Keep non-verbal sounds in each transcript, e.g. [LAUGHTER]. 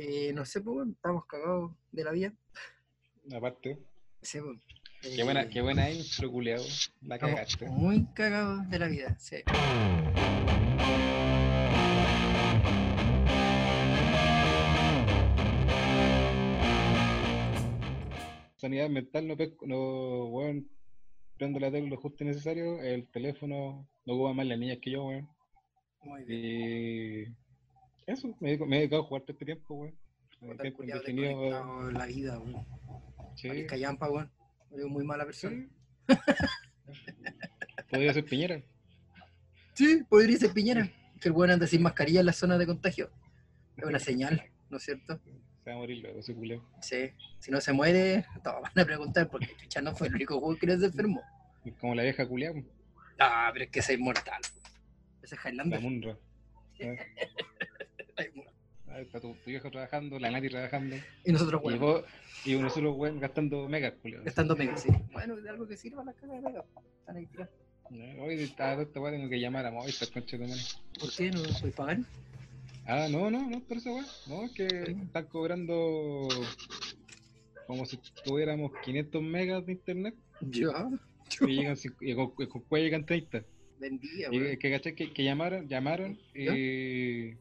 Eh, no sé, pues, estamos cagados de la vida. Aparte. Sí, pues, Qué buena, eh, qué buena intro. La cagaste. muy cagados de la vida, sí. Sanidad mental no pesco, no, weón. Prendo la tele lo justo y necesario. El teléfono no ocupa más las niñas que yo, weón. Muy bien. Y. Eso, me, he- me he dedicado a jugar todo este tiempo, weón. Indefinido. desconectado en la vida, weón. Sí, Yampa, weón. Eres muy mala persona. sí. Podría ser Piñera. Sí, podría ser Piñera. Que el weón anda sin mascarilla en la zona de contagio. Es una señal, ¿no es cierto? Se va a morir luego, ese culeo. Sí. Si no se muere, todos van a preguntar porque Chucha no fue el único juego que no se enfermó. Como la vieja culiao, Ah, pero es que ese es mortal. Ese es la Highlander. Munra. [LAUGHS] Ay, mo- Ah, Está tu, tu viejo trabajando, la Nati trabajando. Y nosotros, Y bueno, vos, y uno solo, weón, gastando megas, culiao. estando mega, sí. Bueno, de algo que sirva la caga de mega. Están ahí tirados. Ya, Hoy esta esta weá tengo que llamar a Movistar, concha de madre. ¿Por qué no puedes pagar? Ah, no, no, no, por eso, weón. No, es que están cobrando como si tuviéramos 500 megas de internet Ya. y, [LAUGHS] llegan, y con, con cuál llegan 30. Vendía, Y weón. es que caché que, que llamaron, llamaron ¿Ya? y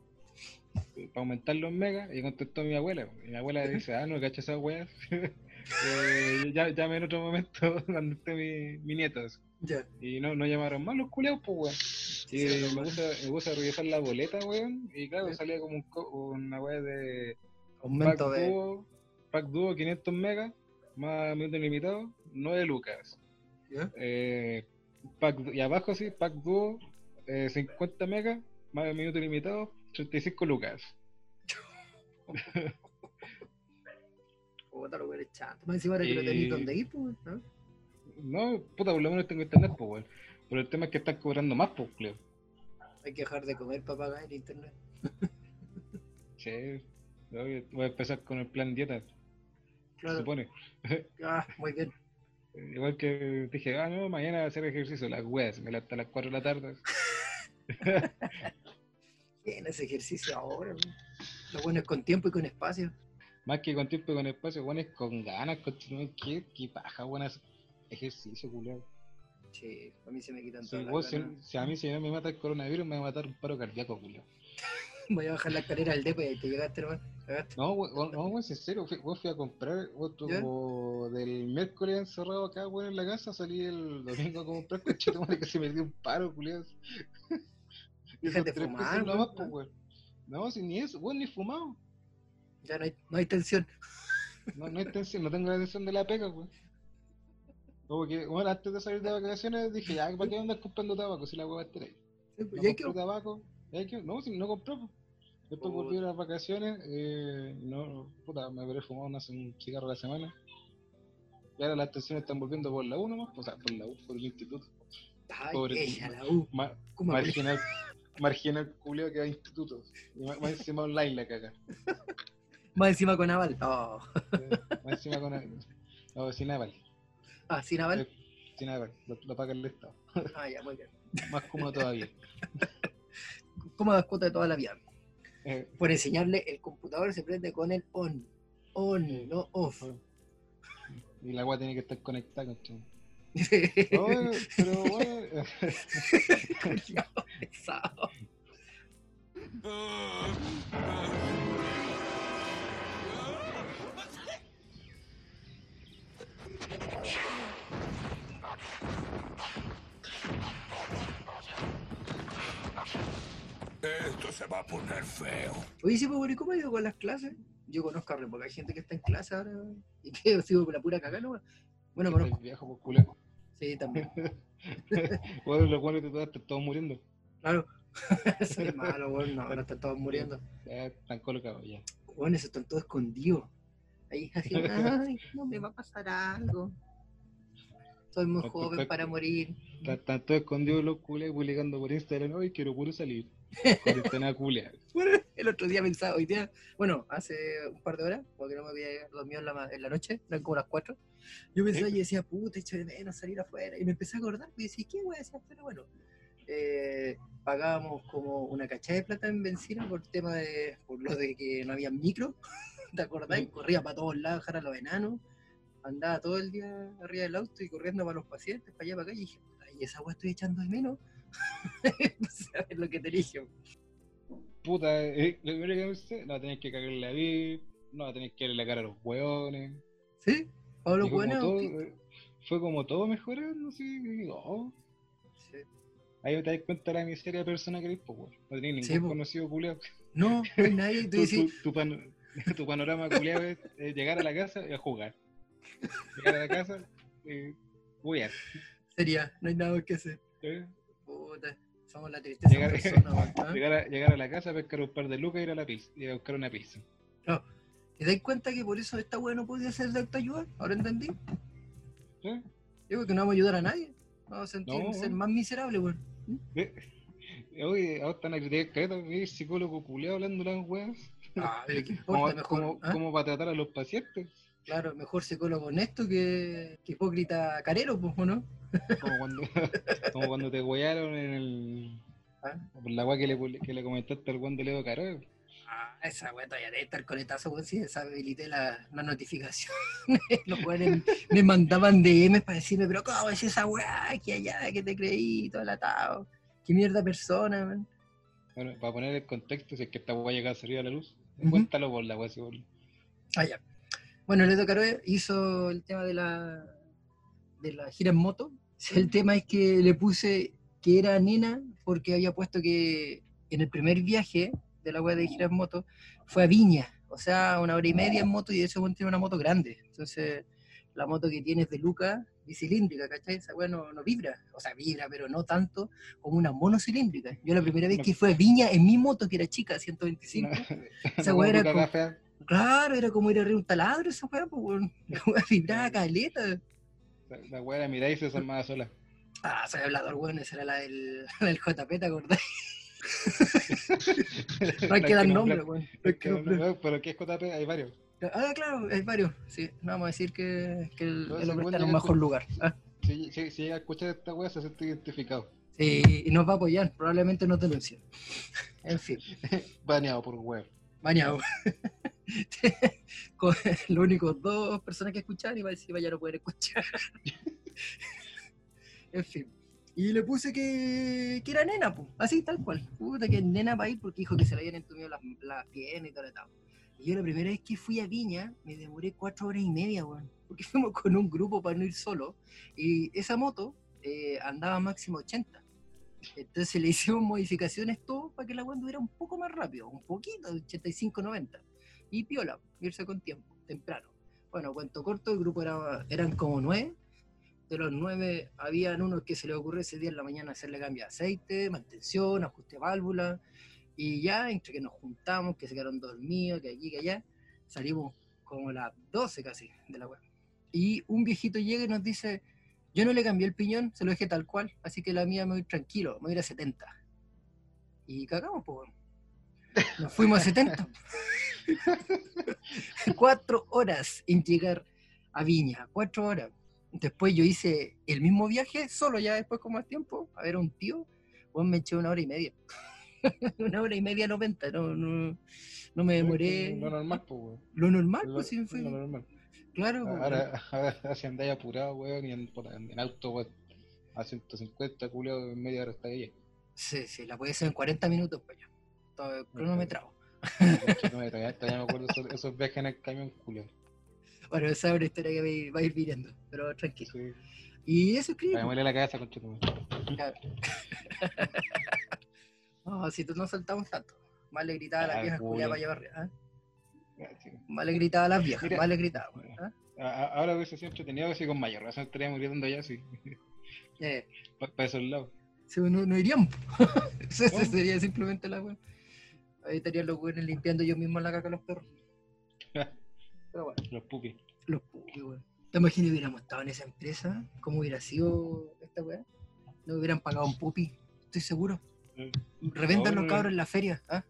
para aumentar los megas y contestó mi abuela. Y mi abuela [LAUGHS] dice, ah, no, caché esas weas. [LAUGHS] eh, ya, llame en otro momento [LAUGHS] cuando esté mi, mi nieto. Y no, no llamaron más los culeados, pues, weón. Y sí, me puse, me puse a revisar la boleta, weón. Y claro, salía como un co- una weá de pack Aumento de. dúo, pack dúo 500 megas, más minutos limitados, 9 lucas. ¿Ya? Eh, pack, y abajo sí, pack dúo, eh, 50 megas, más minutos limitados, 35 lucas. [LAUGHS] Puta, lo eres chato. Más encima ahora que tenéis donde ir, pues, ¿no? No, puta, por lo menos tengo internet, pues, weón. Pero el tema es que están cobrando más, pues, Cleo. Hay que dejar de comer para pagar el internet. [LAUGHS] Sí, voy a empezar con el plan dieta, se Claro. supone. [LAUGHS] Ah, muy bien. Igual que dije, ah, no, mañana hacer ejercicio, las weas, me levanto a las 4 de la tarde. Bien, ese ejercicio ahora, weón. Lo bueno es con tiempo y con espacio. Más que con tiempo y con espacio, bueno, es con ganas, con qué, qué paja, buenas ejercicio, culiao. Sí, a mí se me quitan Si, todas las vos- si- ganas. si a mí si no me mata el coronavirus, me va a matar un paro cardíaco, culiao. [LAUGHS] Voy a bajar la escalera del depo y ahí te llegaste, hermano. Cagaste. No, we- we- no, weón, en serio, fui, vos fui a comprar otro ¿Ya? del miércoles encerrado acá, weón, en la casa, salí el domingo a comprar [LAUGHS] coche, que se me dio un paro, culiao. Y esos tres fumar, pesos nomás, pues. No, si ni eso, weón, ni fumado. Ya no hay, no hay tensión. No, no hay tensión, no tengo la tensión de la pega, weón. Como que, bueno, antes de salir de vacaciones dije, ya, ¿para qué andas comprando tabaco si la a estar ahí? Sí, pues, No ya hay que- compré tabaco, ya hay que- no, si no compré, pues. Después volví a las vacaciones, eh, no, puta, me habré fumado una, un cigarro a la semana. Y ahora las tensiones están volviendo por la U nomás, o sea, por la U, por el instituto. Ay, pobre ella, la U. Ma- ¿Cómo marginal, marginal culeo que va a institutos. Y más, más encima online la caga. Más encima con Aval. Oh. Más encima con no, sin aval. Ah, sin Aval. Eh, Sin aval, lo, lo paga el Estado. Ah, ya, muy bien. Más cómodo todavía. ¿Cómo das cuota de toda la vida? Eh, Por enseñarle, el computador se prende con el on. On, no off. y la agua tiene que estar conectada, con No, pero bueno. Esto se va a poner feo. Oye, sí, pues, bueno, ¿y cómo ha ido con las clases? Yo conozco a re poca gente que está en clase ahora y que [LAUGHS] sigo con la pura cagada nomás. Bueno, conozco. viejo por culeo. Sí, también. [LAUGHS] Bueno, los buenos de todas están todos muriendo. Claro. [LAUGHS] Soy malo, bueno, no, ahora están todos muriendo. Ya están colocados ya. Bueno, eso están todos escondidos. Ahí así, [LAUGHS] ay, no me va a pasar algo. Soy muy joven para morir. Están, todos escondidos los culeos publicando por Instagram. Hoy quiero puro salir. Cuarentena culea. [LAUGHS] Bueno, el otro día pensaba, hoy día, bueno, hace un par de horas, porque no me había dormido en la, en la noche, eran como las 4. Yo pensaba y decía, puta, echo de menos salir afuera. Y me empecé a acordar, y decía, ¿qué voy a hacer afuera? Bueno, eh, pagábamos como una cachada de plata en benzina por tema de, por lo de que no había micro, [LAUGHS] ¿te acordás? Sí. Corría para todos lados, dejar a los enanos, andaba todo el día arriba del auto y corriendo para los pacientes, para allá, para acá, y dije, puta, y esa weá estoy echando de menos. [LAUGHS] no sabes lo que te dije. Puta, eh, lo primero que pensé, no tenés que cagarle la VIP, no tenés que darle la cara a los hueones. ¿Sí? Como Bueno. todo, eh, fue como todo mejorando, oh, Sí. ahí te das cuenta de la miseria de persona que eres, pues, weón. No tenés ningún Sí, conocido culiado. No, [LAUGHS] no hay nadie. Tú Tu, decís, tu, tu pan- [LAUGHS] tu panorama culiado es eh, llegar a la casa y a jugar. Llegar a la casa y jugar. sería, no hay nada que hacer. ¿eh? Puta, somos la tristeza Llegar, persona, weón, ¿ah? llegar, a, llegar a la casa, pescar un par de lucas y ir a la pizza. Y a buscar una pizza. ¿Te das cuenta que por eso esta weá no podía ser de autoayuda? ¿Ahora entendí? ¿eh? Digo que no vamos a ayudar a nadie. Vamos a sentir No. ser más miserables, weón. Eh, Oye, ahora están a criticar careta, psicólogo culiado hablando las weas. Ah, pero ¿qué [LAUGHS] Como, importa? Mejor, como, ¿ah? como para tratar a los pacientes. Claro, mejor psicólogo honesto que, que hipócrita carero, pues, ¿o no? Como cuando, [LAUGHS] como cuando te huearon en el. ¿Ah? Por la wea que le, que le comentaste al guan de Leo Caro. Ah, esa weá todavía debe estar coletazo, weón. Sí, deshabilité la, la notificación. [LAUGHS] Los weones me mandaban DMs para decirme, pero ¿cómo es esa weá? Que allá, que te creí, todo el atado. Qué mierda persona, man. Bueno, para poner el contexto, si es que esta wea llega a salir a la luz, Ujú. cuéntalo por la wea, si Ah, ya. Bueno, Ledo Caroe hizo el tema de la, de la gira en moto. El tema es que le puse que era nena porque había puesto que en el primer viaje de la web de gira en moto fue a Viña, o sea, una hora y media en moto y ese weón tiene una moto grande. Entonces, la moto que tienes de Luca, bicilíndrica, ¿cachai? Esa weá no, no vibra, o sea, vibra, pero no tanto como una monocilíndrica. Yo la primera vez No. que fue a Viña en mi moto, que era chica, 125, [LAUGHS] esa Como weá era como- fea, Claro, era como ir a un taladro esa weá, pues weón. La [LAUGHS] weá vibraba caleta. La, la wea la mirá y se desarmaba sola. Ah, soy hablador, weón, esa era la del, [LAUGHS] la del JP, ¿te acordás? [LAUGHS] No hay que dar nombre, weón. Pero ¿qué es JP? Hay varios. Ah, claro, hay varios. Sí, no vamos a decir que, que el, el hombre weón está en un mejor lugar. Ah, Si, si, si llega a escuchar esta wea, se siente identificado. sí, y nos va a apoyar, probablemente nos denuncie. En fin, Baneado por wea. bañado. [LAUGHS] Con los únicos dos personas que escuchan y va a decir, vaya, no pueden escuchar. [LAUGHS] en fin. Y le puse que, que era nena, pues, así tal cual. Puta, que nena va a ir porque dijo que se le habían entumido las, las piernas y todo el etapa. Y yo la primera vez que fui a Viña me demoré cuatro horas y media, weón. Porque [LAUGHS] fuimos con un grupo para no ir solo. Y esa moto eh, andaba máximo 80. Entonces le hicimos modificaciones todo para que la weón anduviera un poco más rápido, un poquito, 85-90. Y piola, irse con tiempo, temprano. Bueno, cuento corto, el grupo era, eran como nueve. De los nueve, habían unos que se les ocurrió ese día en la mañana hacerle cambio de aceite, mantención, ajuste de válvula. Y ya, entre que nos juntamos, que se quedaron dormidos, que aquí, que allá, salimos como las 12 casi de la web. Y un viejito llega y nos dice, yo no le cambié el piñón, se lo dejé tal cual, así que la mía me voy tranquilo, me voy a ir a 70. Y cagamos, pues. Nos fuimos a 70. [LAUGHS] cuatro horas en llegar a Viña, cuatro horas. Después yo hice el mismo viaje, solo ya después con más tiempo, a ver a un tío, pues me eché una hora y media. [LAUGHS] una hora y media 90, no, no, no me demoré. Lo normal, pues wea. Lo normal, Lo, pues sí, fue- lo normal. claro. Ahora, [LAUGHS] ahora si andáis apurado, weón, y en, auto, weón, a 150, culiado, en media hora está ahí. Sí, sí, la puede hacer en 40 minutos, pues ya. Todo cronometrado. No, todavía, todavía me acuerdo esos, esos viajes en el camión, culiado. [LAUGHS] Bueno, esa es una historia que va a ir- va a ir viendo, pero tranquilo. Sí. Y eso escribe. Me muele la cabeza, con Claro. [LAUGHS] No, si tú no saltamos tanto. Más le gritaba a las Ah, viejas culiadas para llevar. ¿ah? Más le gritaba a las viejas, Mira. más le gritaba. ¿ah? Ahora hubiese sido entretenido así con mayor razón estaríamos gritando allá, sí. Eh, [LAUGHS] Para esos lados. si no, no iríamos. Eso sería simplemente la weón. Ahí estarían los weones limpiando yo mismo la caca a los perros. [LAUGHS] Pero bueno, Los pupis. los pupis, weón. ¿Te imaginas hubiéramos estado en esa empresa? ¿Cómo hubiera sido esta weá? No hubieran pagado un pupi, estoy seguro. Eh, Reventan No, los no, cabros en la feria. ¿ah?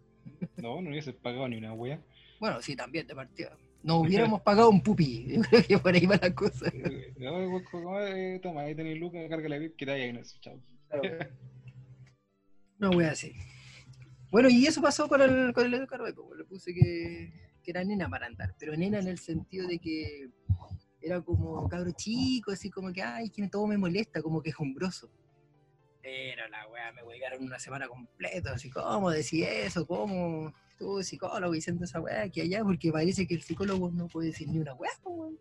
No, no hubiese pagado ni una wea. Bueno, sí, también de partida. No hubiéramos pagado un pupi. [LAUGHS] Yo creo que por ahí va la cosa. Eh, No, como, eh, toma, ahí tenéis lucas, carga la VIP, que te ahí, no chao. Claro. No voy a decir. Bueno, y eso pasó con el, con el Edo Caroe, pues, le puse que, que era nena para andar, pero nena en el sentido de que era como cabro chico, así como que, ay, que todo me molesta, como que es hombroso. Pero la weá me huegaron una semana completa, así, ¿cómo decís eso? ¿Cómo? Tú, psicólogo, diciendo esa weá aquí allá, porque parece que el psicólogo no puede decir ni una weá, pues, weón.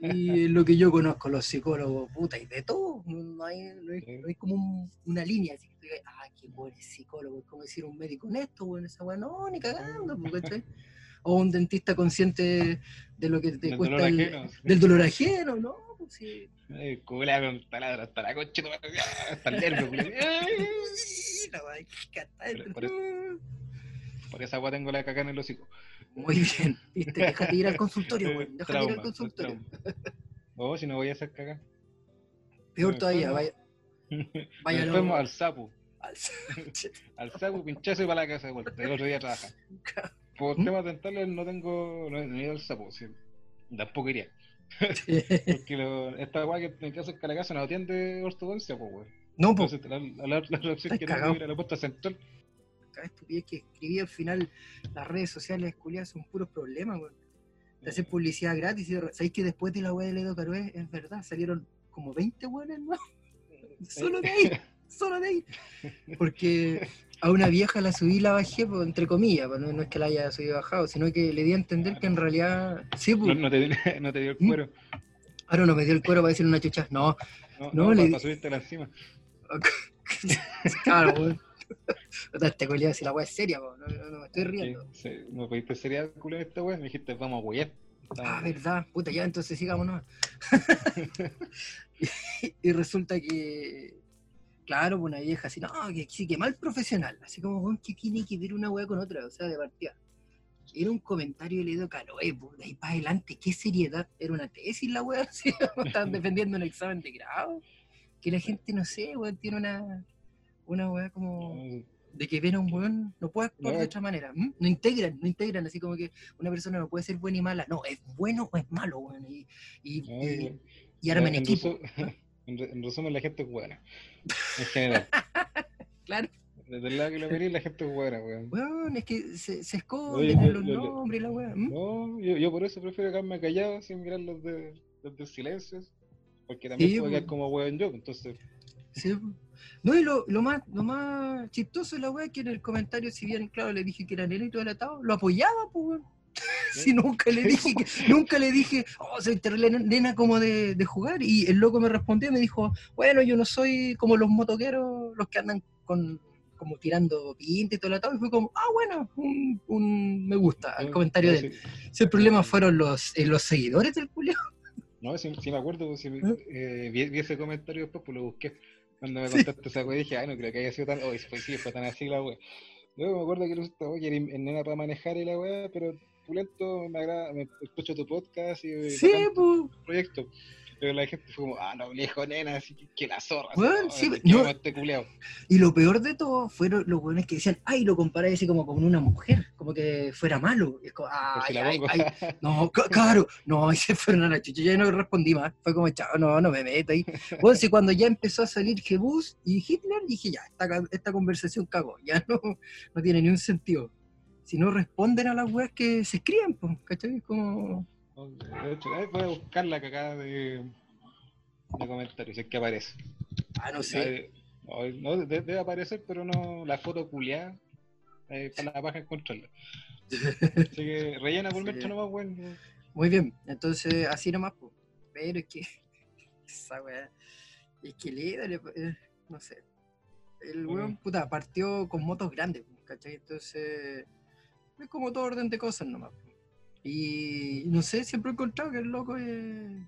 Y lo que yo conozco, los psicólogos, puta, y de todo, no hay, no hay, no hay como un- una línea, así que tú digas, ah, qué buen psicólogo, es como decir un médico honesto, bueno, esa weá, no, ni cagando, ¿cachai? O un dentista consciente de lo que te Del cuesta dolor el- ajeno, del dolor ajeno, ¿no? Pues sí. Ay, culea con taladro hasta la concha, hasta el nervio, culea. [LAUGHS] La weá, que está Por- dentro. por Por esa agua tengo la caca en el hocico. Muy bien, viste, déjate ir al consultorio, [LAUGHS] weón, déjate ir al consultorio. Oh, si no voy a hacer caca. Peor todavía, enfermo. vaya, [LAUGHS] vaya Nos no- al sapo. al- [LAUGHS] Al sapo, pinchazo y para la casa de vuelta. El otro día trabaja. Por ¿Mm? temas dentales no tengo. No he no he ido al sapo. sí. Tampoco iría. Porque lo, esta weá que me hace en la casa no atiende ortodoncia, pues, weón. No, pues, la, la, la, la opción que tengo ir a la puesta central. Cada estupidez que escribí al final, las redes sociales culiadas son puros problemas, weón. Te hacen publicidad gratis y sabéis que después de la weá de Ledo Caroe, es verdad, salieron como 20 weones más. Solo de ahí, [LAUGHS] solo de ahí. Porque a una vieja la subí y la bajé, pues, entre comillas, pues, no, no es que la haya subido y bajado, sino que le di a entender que en realidad, sí, No, pues, no, te, [LAUGHS] no te dio el ¿Mm? cuero. ahora no me dio el cuero para decirle una chucha. No, No, le para, para encima. [LAUGHS] claro, weón. Este culiao, si la weá es seria, po, no, me estoy riendo. Sí, sí, me pediste sería culo en esta weá. Me dijiste, vamos a huear. Ah, verdad, puta, ya entonces sigamos nomás. [LAUGHS] y, y resulta que, claro, pues una vieja así, no, que sí, que mal profesional, así como, que tiene que ver una weá con otra, o sea, de partida. Era un comentario de Ledo Caloe, pues, de ahí para adelante, qué seriedad, era una tesis la weá, [LAUGHS] estaban defendiendo un examen de grado, que la gente, no sé, weón, tiene una, una weá como de que ven a un weón, no puede actuar No, de otra manera. No integran, no integran, así como que una persona no puede ser buena y mala. No, es bueno o es malo, weón. Y, y, No, y, y- arman en, equipo. [LAUGHS] resumen, la gente es buena. En general. [LAUGHS] Claro, Desde el lado que lo miré, la gente es buena, weón. weón, es que se, se esconden Oye, en yo- los yo nombres y la weá. ¿m? No, yo, yo por eso prefiero quedarme callado sin mirar los de, los de silencios. Porque también Sí, puedo quedar como weón yo, entonces. Sí. No, y lo, lo, más, lo más chistoso de la weá es que en el comentario, si bien, claro, le dije que era nena y todo el atado, lo apoyaba, pues, weón. [LAUGHS] Si nunca le dije, que, nunca le dije, oh, soy terrible nena como de, de jugar. Y el loco me respondió y me dijo, bueno, yo no soy como los motoqueros, los que andan con como tirando pinta y todo el atado. Y fue como, ah, bueno, un, un me gusta al no, comentario de él. Si el problema fueron los, eh, los seguidores del culio. No, sí me acuerdo, pues, sí, ¿Eh? eh, vi, vi ese comentario después, pues lo busqué. Cuando me contaste esa wea, dije, ay, no creo que haya sido tan. Oh, fue, sí, fue tan así la wea. Yo me acuerdo que esta wea, que era en nena para manejar y la wea, pero pulento, me agrada, me escucho tu podcast y Sí, bacán tu proyecto. Pero la gente fue como, ah, no, viejo nena, así que, que la zorra. Así, sí, no, este. Y lo peor de todo fueron los buenos que decían, ay, lo comparé así como con una mujer, como que fuera malo. Y es como, si ay, ay, ay. No, [LAUGHS] claro, no, [LAUGHS] y se fueron a la chucha. Yo ya no respondí más. Fue como, chao, no, no me meto ahí. Bueno, sí, cuando ya empezó a salir Jebus y Hitler, dije, ya, esta, esta conversación cagó. Ya no, no tiene ni un sentido. Si no responden a las weas que se escriben, pues, ¿cachai? Es como, De hecho, voy a buscar la cagada de, de comentarios, es que aparece. ah, no sé. No, no, de- debe aparecer, pero no la foto culiada. Eh, para la paja encontrarla. [LAUGHS] Así que rellena por Sí. metro nomás, weón. Muy bien, entonces así nomás, pues. Pero es que [LAUGHS] esa weá, es que le, eh, no sé. El weón, puta, partió con motos grandes, ¿cachai? Entonces, es como todo orden de cosas nomás. pues. Y no sé, siempre he encontrado que el loco es,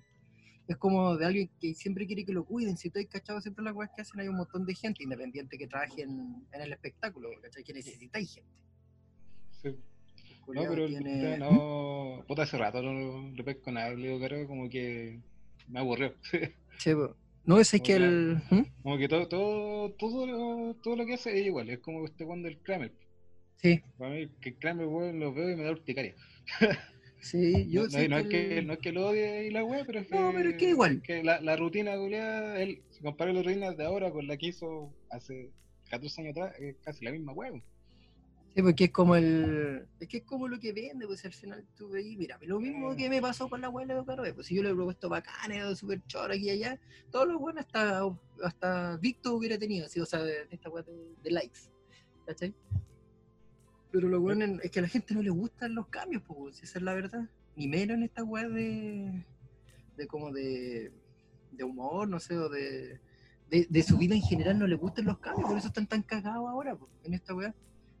es como de alguien que siempre quiere que lo cuiden. Si tú has cachado siempre las weas que hacen, hay un montón de gente independiente que trabaje en, en el espectáculo, ¿cachai? Que necesitáis gente. Sí. El No, pero tiene- no. Puta, hace rato no le pesco nada, le digo, caro, como que me aburrió. [LAUGHS] Sí, po. No, ese es que el... ¿Mm? Como que todo, todo, todo, lo- todo lo que hace es igual, es como este cuando el Kramer. Sí, Para mí, que el Kramer, weón, lo veo y me da urticaria. [LAUGHS] sí, yo no, sé no es que el- no es que lo odie y la weá, pero es que. No, pero es que igual. que la, la rutina, culiada, él, si compara la rutina de ahora con la que hizo hace 14 años atrás es casi la misma weón. Sí, porque es como el. Es que es como lo que vende, pues al final tú veis, mira, lo mismo que me pasó con la abuela de Caro, pues si yo le he propuesto bacanes, super choro aquí y allá, todos los buenos hasta, hasta Víctor hubiera tenido, así, o sea, de, esta weá de, de likes. ¿Cachai? Pero lo bueno es que a la gente no le gustan los cambios, pues, esa es la verdad. Ni menos en esta weá de. de como de. de humor, no sé, o de. De, de su vida en general no le gustan los cambios, por eso están tan cagados ahora, pues, en esta weá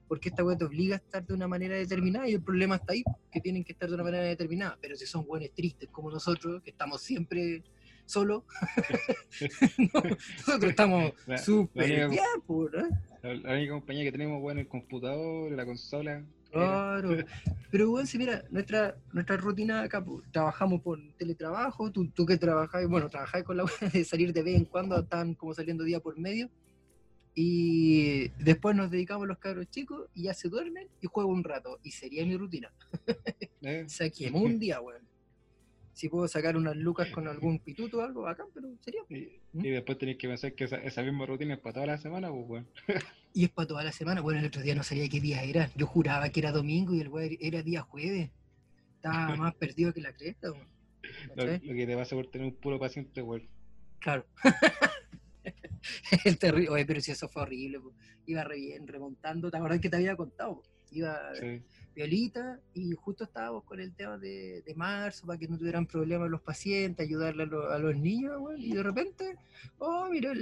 porque esta weá te obliga a estar de una manera determinada y el problema está ahí, que tienen que estar de una manera determinada. Pero si son buenos tristes como nosotros, que estamos siempre solos, [LAUGHS] [LAUGHS] nosotros estamos súper bien, pues, La, única compañía que tenemos, bueno, el computador, la consola. Claro, pero bueno, si mira, nuestra, nuestra rutina acá, pues, trabajamos por teletrabajo, tú, tú que trabajas, bueno, trabajáis con la [LAUGHS] de salir de vez en cuando, están como saliendo día por medio, y después nos dedicamos los cabros chicos y ya se duermen y juego un rato. Y sería mi rutina. Eh. Saquemos un día, weón. Si puedo sacar unas lucas con algún pituto o algo, bacán, pero sería. Y, ¿Mm? después tenéis que pensar que esa, misma rutina es para toda la semana, pues, weón. [LAUGHS] y es para toda la semana. Bueno, el otro día no sabía qué día era. Yo juraba que era domingo y el weón era día jueves. Estaba [LAUGHS] más perdido que la cresta, weón. Lo, lo, que te pasa por tener un puro paciente, weón. Claro. [LAUGHS] el terrible. Oye, pero si eso fue horrible, iba re bien, remontando. ¿Te acuerdas que te había contado? Iba violita y justo estábamos con el tema de, marzo para que no tuvieran problemas los pacientes, ayudarle a, los niños, y de repente, oh, mira,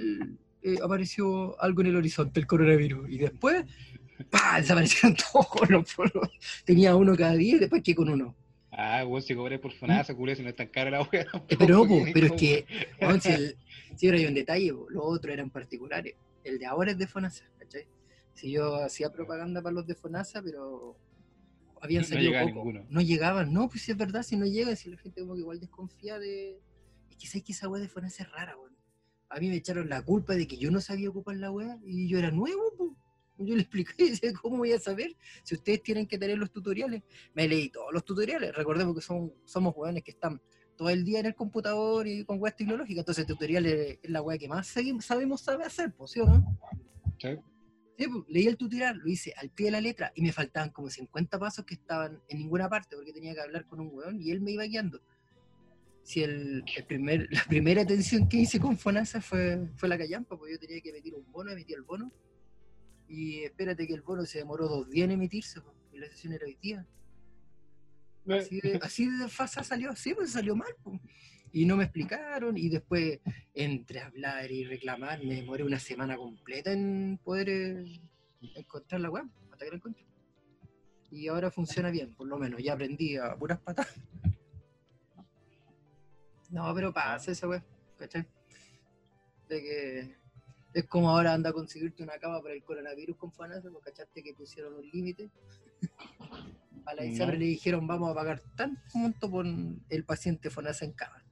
eh, apareció algo en el horizonte, el coronavirus. Y después, ¡pah! desaparecieron [LAUGHS] todos los Tenía uno cada día y después que con uno. Ah, vos si cobré por FONASA, culé, si no es tan cara la wea. [LAUGHS] Eh, pero [LAUGHS] no, pero es que, si, el, si hay un detalle, los otros eran particulares. El de ahora es de FONASA, ¿cachai? Si yo hacía propaganda para los de FONASA, pero habían salido no poco. No llegaban, no, pues si es verdad, si no llegan, si la gente como que igual desconfía de... Es que sabes que esa wea de FONASA es rara, weón. A mí me echaron la culpa de que yo no sabía ocupar la wea y yo era nuevo, pues. Yo le expliqué, [LAUGHS] ¿cómo voy a saber si ustedes tienen que tener los tutoriales? Me leí todos los tutoriales, recordemos que son, somos jóvenes que están todo el día en el computador y con web tecnológica, entonces tutoriales es la web que más sabemos saber hacer, ¿sí o no? Sí. Sí, pues, leí el tutorial, lo hice al pie de la letra y me faltaban como 50 pasos que estaban en ninguna parte porque tenía que hablar con un weón y él me iba guiando. Si el, primer, la primera atención que hice con Fonasa fue, fue la callampa, porque yo tenía que emitir un bono, emití el bono y espérate que el bono se demoró dos días en emitirse, y la sesión era hoy día. Así de, así de fasa salió, sí, pues salió mal. Y no me explicaron, y después, entre hablar y reclamar, me demoré una semana completa en poder eh, encontrar la web, hasta que la encontré. Y ahora funciona bien, por lo menos. Ya aprendí a puras patas. No, pero pasa esa web, ¿cachai? De que es como ahora anda a conseguirte una cama para el coronavirus con FONASA, porque cachaste que pusieron un límite. A la ISAPRE le dijeron vamos a pagar tanto monto por el paciente FONASA en cama.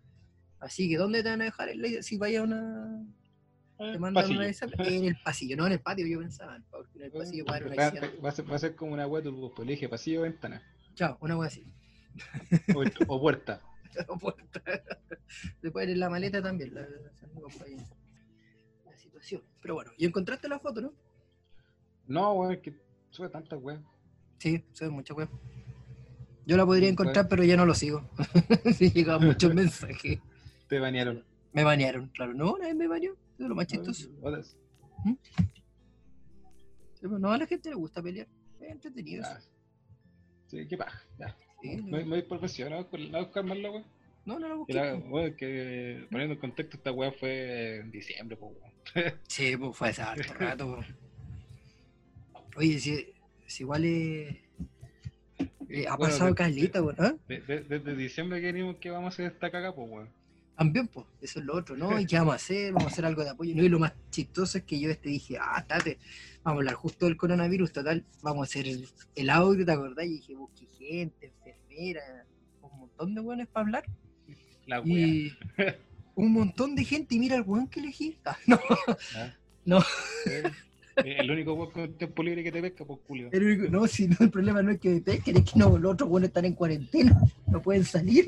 Así que ¿dónde te van a dejar el, si vaya una... Te mandan una ISAPRE? [LAUGHS] En el pasillo, no en el patio yo pensaba. En el pasillo para una va, va, a ser, va a ser como una pues le dije pasillo o ventana. Chao, una web así. O, o puerta. [LAUGHS] o puerta. Después en la maleta también. La, la, pero bueno, y encontraste la foto, ¿no? No, weón, es que sube tanta weón. Sí, sube mucha weón. Yo la podría encontrar, pero ya no lo sigo. [LAUGHS] sí, llegaban muchos mensajes. Te banearon. Me banearon, claro. No, nadie me baneó. Es lo más chistoso. ¿Mm? no, a la gente le gusta pelear. Es entretenido. Sí, qué paja. Ya. Sí, no, hay profesional, no buscar más la weón. No, no lo busqué. que poniendo en contexto, esta weá fue en diciembre, pues, [LAUGHS] Sí, pues fue hace harto rato, Oye, si, si igual es. Eh, ha pasado calita, weón. ¿ah? Desde diciembre que venimos que vamos a hacer esta caga, pues, weón. También, pues, eso es lo otro, ¿no? ¿Y qué vamos a hacer? Vamos a hacer algo de apoyo. No, y lo más chistoso es que yo este dije, ah, tate, vamos a hablar justo del coronavirus, total, vamos a hacer el, audio, ¿te acordás? Y dije, busqué gente, enfermera, un montón de buenos para hablar. La y un montón de gente y mira el weón que elegí. [LAUGHS] Ah, no, ¿Ah? no. El único weón con tiempo libre que te pesca, pues Julio. no, si no, el problema no es que me pesquen, es que no, los otros weones están en cuarentena, no pueden salir.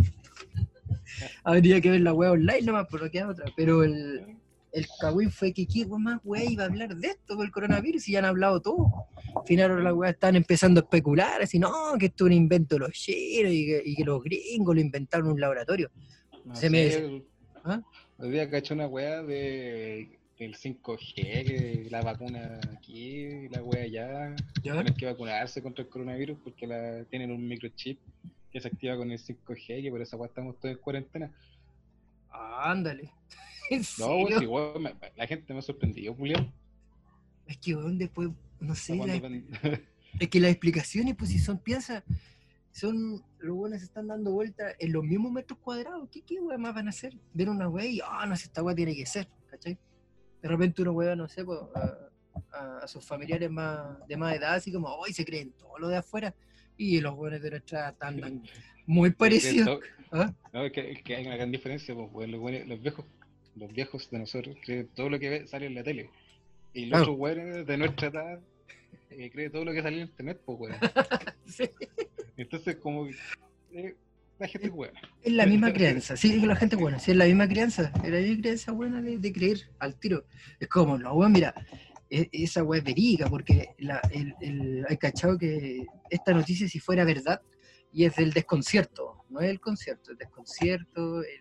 Habría que ver la weá online nomás, por lo que otra. Pero el, el cagüín fue que qué más weá iba a hablar de esto del coronavirus y ya han hablado todo. Al final ahora las weas están empezando a especular, así, no, que esto es un invento de los chinos y que, y que los gringos lo inventaron en un laboratorio. No Se me- sé, el- ¿Ah? Hoy día caché una weá de, del 5G, que la vacuna aquí, la weá allá. ¿Ya? Tienen que vacunarse contra el coronavirus porque la, tienen un microchip que se activa con el 5G y por esa weá estamos todos en cuarentena. Ándale. [LAUGHS] ¿En No, weón, weón, me- la gente me ha sorprendido, Julián. Es que weón, después, no sé, la- [LAUGHS] es que las explicaciones, pues si son, piensa, son, los buenos se están dando vueltas en los mismos metros cuadrados. ¿Qué, qué weá más van a hacer? Ver una weá y, ah, no sé, esta weá tiene que ser, ¿cachai? De repente una weá, no sé, pues, a, a- a sus familiares más, de más edad, así como, hoy se creen todo lo de afuera. Y los buenos de nuestra edad andan muy parecidos. [LAUGHS] ¿Ah? No, es que, es que hay una gran diferencia, pues, weón, los, weones- los viejos, los viejos de nosotros creen todo lo que ve sale en la tele. Y los Claro. otros weones de nuestra edad eh, creen todo lo que sale en internet, pues weón. [LAUGHS] Sí. Entonces como eh, la gente es buena. Es la misma [LAUGHS] crianza, sí, es la gente buena, sí, es la misma crianza, es la misma crianza buena de, de creer al tiro. Es como, no, weón, mira, esa weá es verídica, porque la, el, el- hay cachado que esta noticia, si fuera verdad, y es del desconcierto, no es el concierto, el desconcierto, el.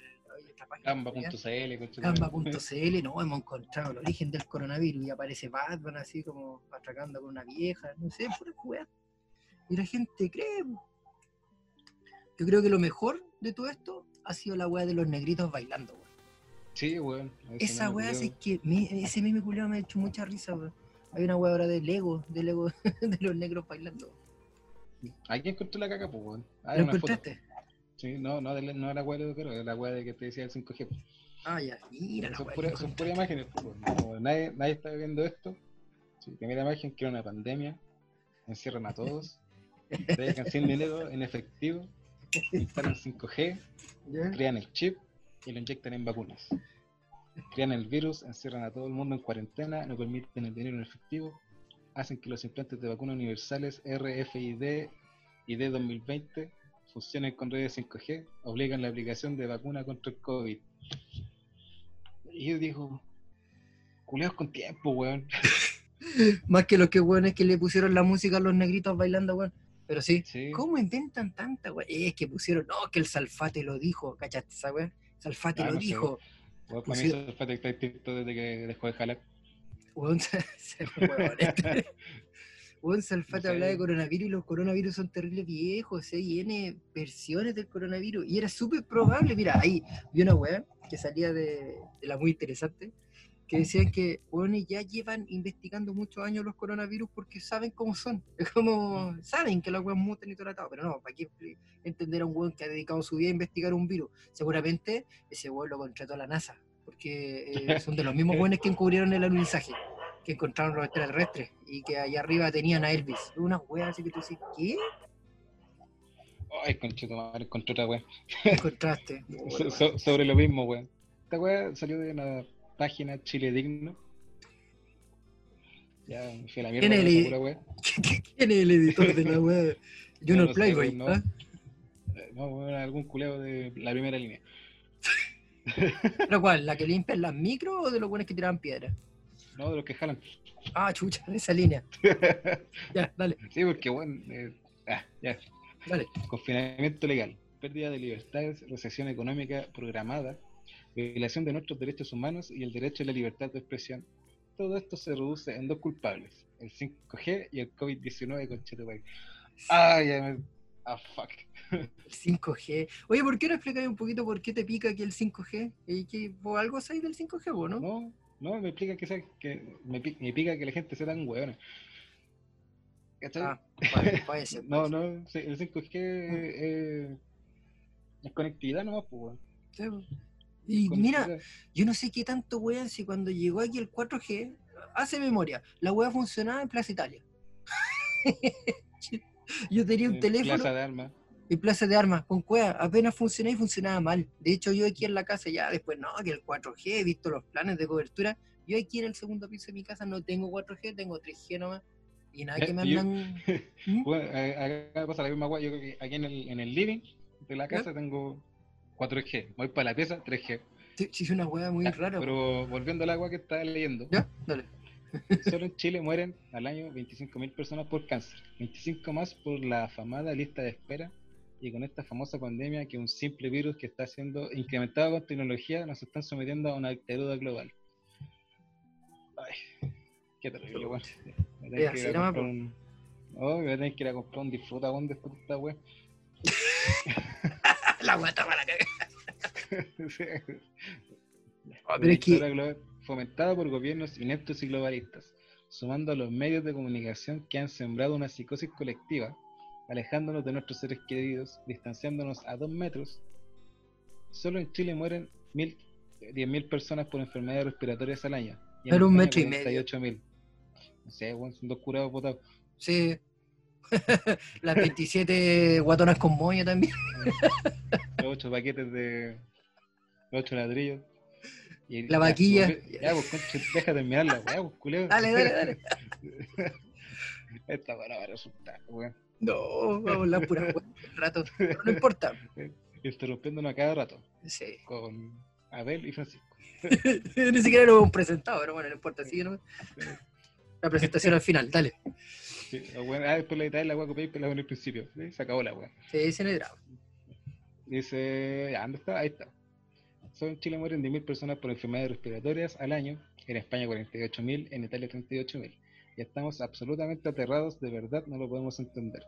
Gamba.cl, [LAUGHS] no, hemos encontrado el origen del coronavirus y aparece Batman así como atracando con una vieja, no sé, pura weá. Y la gente cree. Yo creo que lo mejor de todo esto ha sido la weá de los negritos bailando. Sí, weón. Esa weá es que me- ese meme culiao me ha hecho mucha risa, weón. Hay una weá ahora de Lego, de Lego [LAUGHS] de los negros bailando. Aquí encontré la caca, pues, weón. Ah, ¿Lo foto. encontraste? Sí, no, no, de la- no la weá de pero es la weá de que te decía el 5G. pues. Ah, ya, mira la Son weá. son puras imágenes, pues, nadie, nadie está viendo esto. Sí, primera imagen que era una pandemia. Encierran a todos. [LAUGHS] Dejan 100 dinero en efectivo. Instalan 5G. ¿Ya? crean el chip y lo inyectan en vacunas. Crean el virus, encierran a todo el mundo en cuarentena, no permiten el dinero en efectivo, hacen que los implantes de vacunas universales RFID y D2020 funcionen con redes 5G, obligan la aplicación de vacuna contra el COVID. Y yo digo, culeados con tiempo, weón. [LAUGHS] Más que los que weones que le pusieron la música a los negritos bailando, weón. Pero sí, Sí. ¿Cómo inventan tanta weá? Es que pusieron, no, que el Salfate lo dijo, ¿cachaste esa weá? Salfate Ah, lo sé. dijo. Pusieron- eso fue detectado desde que dejó de jalar. Weón, [LAUGHS] este- [LAUGHS] weón, Salfate hablaba de coronavirus y los coronavirus son terribles viejos, hay N versiones del coronavirus. Y era súper probable, mira, ahí vi una weá que salía de, de la muy interesante, que decían que weones ya llevan investigando muchos años los coronavirus porque saben cómo son. [LAUGHS] Es como, saben que las weas mutan y todo atado, pero no, ¿para qué entender a un weón que ha dedicado su vida a investigar un virus? Seguramente ese weón lo contrató la NASA, porque eh, son de los mismos [LAUGHS] weones que encubrieron el alunizaje, que encontraron los extraterrestres y que allá arriba tenían a Elvis. Unas weas así que tú dices, ¿qué Ay, conchito madre, encontré otra weón. encontraste? [LAUGHS] So- so- sobre lo mismo, weón. Esta weá salió de una página Chile Digno. Ya, me fui a la mierda ¿Quién es el- pura weá. [LAUGHS] ¿Quién es el editor de la wea? [LAUGHS] Junior lo sé, Playboy, no. ¿ah? Eh, No, algún culeo de la primera línea. [LAUGHS] ¿Pero cuál? ¿La que limpian las micros o de los buenos que tiraban piedras? No, de los que jalan. Ah, chucha, de esa línea. Ya, dale, sí, porque, weón, eh, ah, ya. dale. Confinamiento legal, pérdida de libertades, recesión económica programada, violación de nuestros derechos humanos y el derecho a la libertad de expresión. Todo esto se reduce en dos culpables, el 5G y el COVID-19, conchetumare. Ah, ya me... Ah, fuck. El 5G. Oye, ¿por qué no explicáis un poquito por qué te pica aquí el 5G? ¿Y que, ¿Vos algo sabéis del 5G, vos, no? No, no, me explica que, sea, que me, me pica que la gente sea tan hueona. Ah, puede [LAUGHS] ser. no, puede no, el 5G eh, es conectividad nomás, pues. Sí. Y mira, yo no sé qué tanto, weón, si cuando llegó aquí el 4G, hace memoria, la weá funcionaba en Plaza Italia. [LAUGHS] yo tenía un En teléfono Plaza de Armas. en Plaza de Armas con cueva, apenas funcionaba y funcionaba mal. De hecho, yo aquí en la casa ya después, no, que el 4G, he visto los planes de cobertura. Yo aquí en el segundo piso de mi casa no tengo 4G, tengo 3G nomás. Y nada Ya, que me yo- andan... [LAUGHS] ¿Mm? Bueno, eh, acá pasa la misma. Yo creo que aquí en el, en el living de la casa tengo 4G. Voy para la pieza, 3G. Sí, sí, es una hueá muy Ya, rara. Pero volviendo al agua que estaba leyendo, ¿Ya? Dale. [LAUGHS] solo en Chile mueren al año 25.000 personas por cáncer, 25 más por la afamada lista de espera y con esta famosa pandemia que un simple virus que está siendo incrementado con tecnología nos están sometiendo a una dictadura global. Ay, qué terrible, weón. Me voy a tener que ir a comprar un disfruta, weón, después de esta weón. [LAUGHS] La guata para cagar. Una pero es que- fomentada por gobiernos ineptos y globalistas, sumando a los medios de comunicación que han sembrado una psicosis colectiva, alejándonos de nuestros seres queridos, distanciándonos a dos metros. Solo en Chile mueren mil, 10.000 personas por enfermedades respiratorias al año. Y Pero un metro y medio. 48.000. No sé, son dos curados botados. Sí. [LAUGHS] Las 27 guatonas con moño también. Los ocho paquetes de. Los ocho ladrillos. Y La vaquilla. volví- Ya, pues, concha, deja terminar la weá, pues, culeo. Dale, dale, dale. [LAUGHS] Esta weá va a resultar, weón. No, vamos a hablar pura un rato. Pero no importa. [LAUGHS] Interrumpiéndonos a cada rato Sí. con Abel y Francisco. Ni siquiera lo hemos presentado, pero bueno, no importa. Sigue ¿no? la presentación al final, dale. Sí, la ah, después la weá y la en el principio. ¿sí? Se acabó la weá. Sí, no hay drama. Dice, ya, ¿dónde está? Ahí está. Solo en Chile mueren 10.000 personas por enfermedades respiratorias al año, en España 48.000, en Italia 38.000. Y estamos absolutamente aterrados, de verdad no lo podemos entender.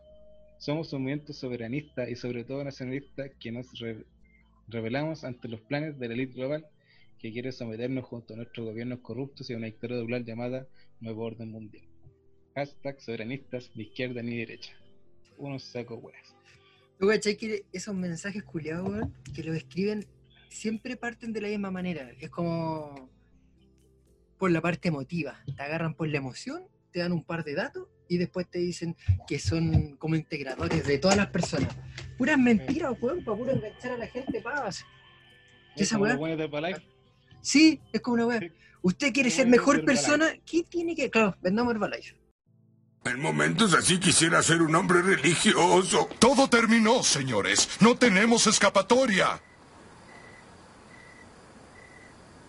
Somos un movimiento soberanista y sobre todo nacionalista que nos re- rebelamos ante los planes de la élite global que quiere someternos junto a nuestros gobiernos corruptos y a una dictadura global llamada Nuevo Orden Mundial. Hashtag soberanistas ni izquierda ni derecha. Unos sacos weas. Tú cachai que esos mensajes culiados, weón, que los escriben, siempre parten de la misma manera. Es como por la parte emotiva. Te agarran por la emoción, te dan un par de datos y después te dicen que son como integradores de todas las personas. Puras mentiras, weón, para puro enganchar a la gente, pavas. ¿Qué esa weá? de. Sí, es como una weá. Usted quiere ser mejor persona, ¿qué tiene que...? Claro, vendamos Herbalife. En momentos así quisiera ser un hombre religioso. Todo terminó, señores. No tenemos escapatoria.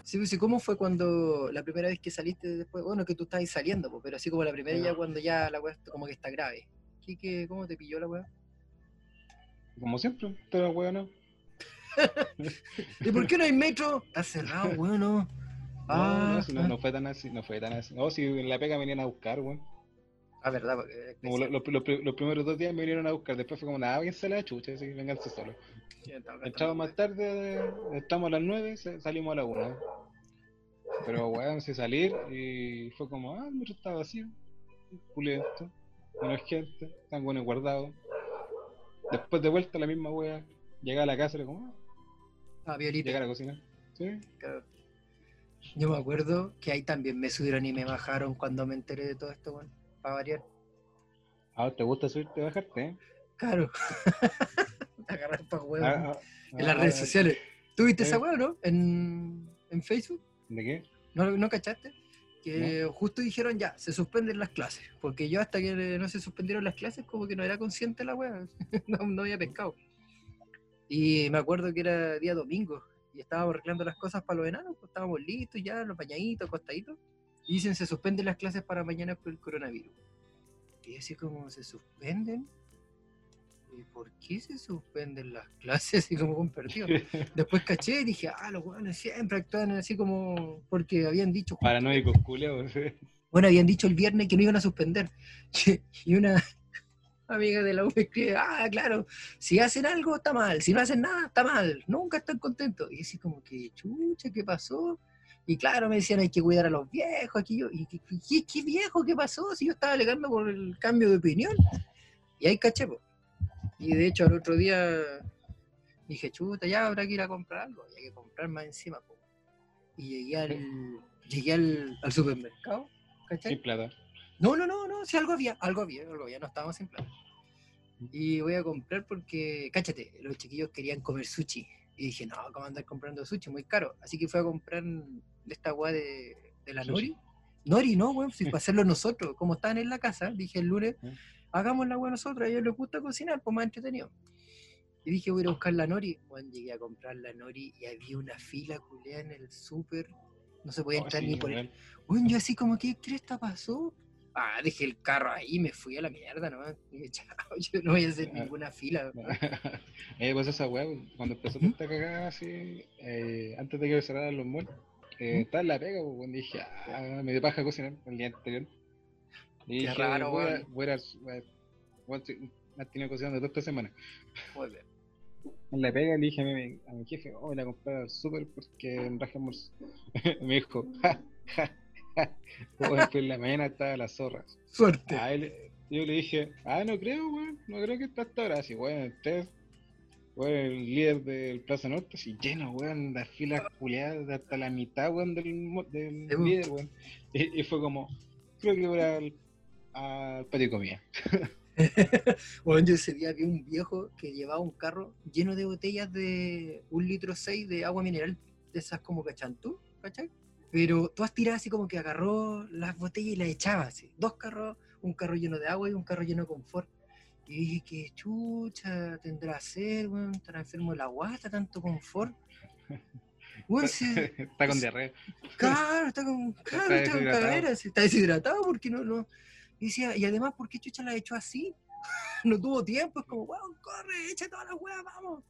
Sí, pues, ¿y cómo fue cuando la primera vez que saliste después? Bueno, que tú estabas saliendo, po, pero así como la primera ya Ya. cuando ya la weá como que está grave. ¿Qué, qué, ¿Cómo te pilló la weá? Como siempre, pero bueno. [LAUGHS] ¿Y por qué no hay metro? Está cerrado, weón, no. No, Ah, no, si no, ah. no fue tan así, no fue tan así. No, si en la pega venían a buscar, weón. Ah, verdad, porque... Como lo- lo- lo- los primeros dos días me vinieron a buscar, después fue como, nada, váyanse a la chucha, así. Ya estaba cantando. Entramos más tarde, estamos a las nueve, sa- salimos a la una. Pero, weón, sé salir y fue como, ah, el metro está vacío, pulento, no hay gente, están buenos guardados. Después de vuelta, la misma wea, llegué a la casa y era como, ah, Ah, violita. llegué a la cocina. Sí, claro. Yo me acuerdo que ahí también me subieron y me bajaron cuando me enteré de todo esto, weón. Para variar. ah, ¿te gusta subirte y bajarte, eh? Claro. [LAUGHS] Agarrar para weón. Ah, ah, en las ah, redes sociales. ¿Tú viste esa eh. weá, no? En, en Facebook. ¿De qué? ¿No, ¿No cachaste? Que justo dijeron ya, se suspenden las clases. Porque yo hasta que no se suspendieron las clases, como que no era consciente la weá. [LAUGHS] no, no había pescado. Y me acuerdo que era día domingo. Y estábamos arreglando las cosas para los enanos. Pues estábamos listos ya, los bañaditos, acostaditos. Y dicen, se suspenden las clases para mañana por el coronavirus. Y así como, ¿se suspenden? ¿Y por qué se suspenden las [LAUGHS] clases? Así como con perdido. [LAUGHS] Después caché y dije, ah, los weones siempre actúan así como porque habían dicho, Paranoicos, culeos. bueno, habían dicho el viernes que no iban a suspender. [LAUGHS] Y una amiga de la U escribe, ah, claro, si hacen algo está mal, si no hacen nada está mal, nunca están contentos. Y así como que, chucha, ¿qué pasó? Y claro, me decían, hay que cuidar a los viejos, aquí yo, y ¿qué, viejo? ¿Qué pasó? Si yo estaba alegando por el cambio de opinión. Y ahí caché, po. Y de hecho, al otro día dije, chuta, ya habrá que ir a comprar algo, y hay que comprar más encima, po. Y llegué al, llegué al, al supermercado, ¿cachai? Sin plata. No, no, no, no, si algo había, algo había, algo había, no estábamos sin plata. Y voy a comprar porque, cáchate, los chiquillos querían comer sushi. Y dije, no, ¿cómo andar comprando sushi? Muy caro. Así que fui a comprar de esta weá de, de la. Nori. Nori, no, weón, si para hacerlo nosotros. Como estaban en la casa, dije el lunes, hagamos la weá nosotros, a ellos les gusta cocinar, pues más entretenido. Y dije, voy a ir a buscar la Nori. Bueno, llegué a comprar la Nori y había una fila culiada en el súper. No se podía Oh, entrar sí, ni por el weón. Bueno, yo así como, ¿qué cresta pasó? Ah, dejé el carro ahí, me fui a la mierda nomás. Dije, chao, yo no voy a hacer ninguna fila. [LAUGHS] eh, pues esa weá, cuando empezó esta cagada así, eh, antes de que cerraran los malls, eh, estaba en la pega, pues, dije, ah, me dio paja cocinar el día anterior. Y Qué dije, raro, weón. me has tenido cocinando toda esta semana. Muy bien. En la pega le dije a mi, a mi jefe, oh, voy a comprar al súper porque en Raja [LAUGHS] me dijo, ja, ja, en la mañana estaba la zorra. Suerte. Él- yo le dije, ah, no creo, weón, no creo que está hasta ahora. Así, weón, usted, weón, el líder del Plaza Norte, así lleno, weón, las filas culiadas de hasta la mitad, weón, del, del Sí, líder, weón. Y, y fue como, creo que voy al, al patio de comida. [LAUGHS] Bueno, yo ese día vi un viejo que llevaba un carro lleno de botellas de un litro seis de agua mineral, de esas como cachantú, ¿cachai? Pero todas tiradas así como que agarró las botellas y las echaba así. Dos carros, un carro lleno de agua y un carro lleno de confort. Y dije, qué chucha tendrá sed, weón, estará enfermo de la guata, tanto confort. [LAUGHS] Sí, [LAUGHS] está con diarrea. Claro, está con, [LAUGHS] claro, está con deshidratado. cagaderas, está deshidratado porque no, no. Y decía, y además, ¿por qué Chucha la echó así? no tuvo tiempo, es como, weón, corre, echa todas las weas, vamos.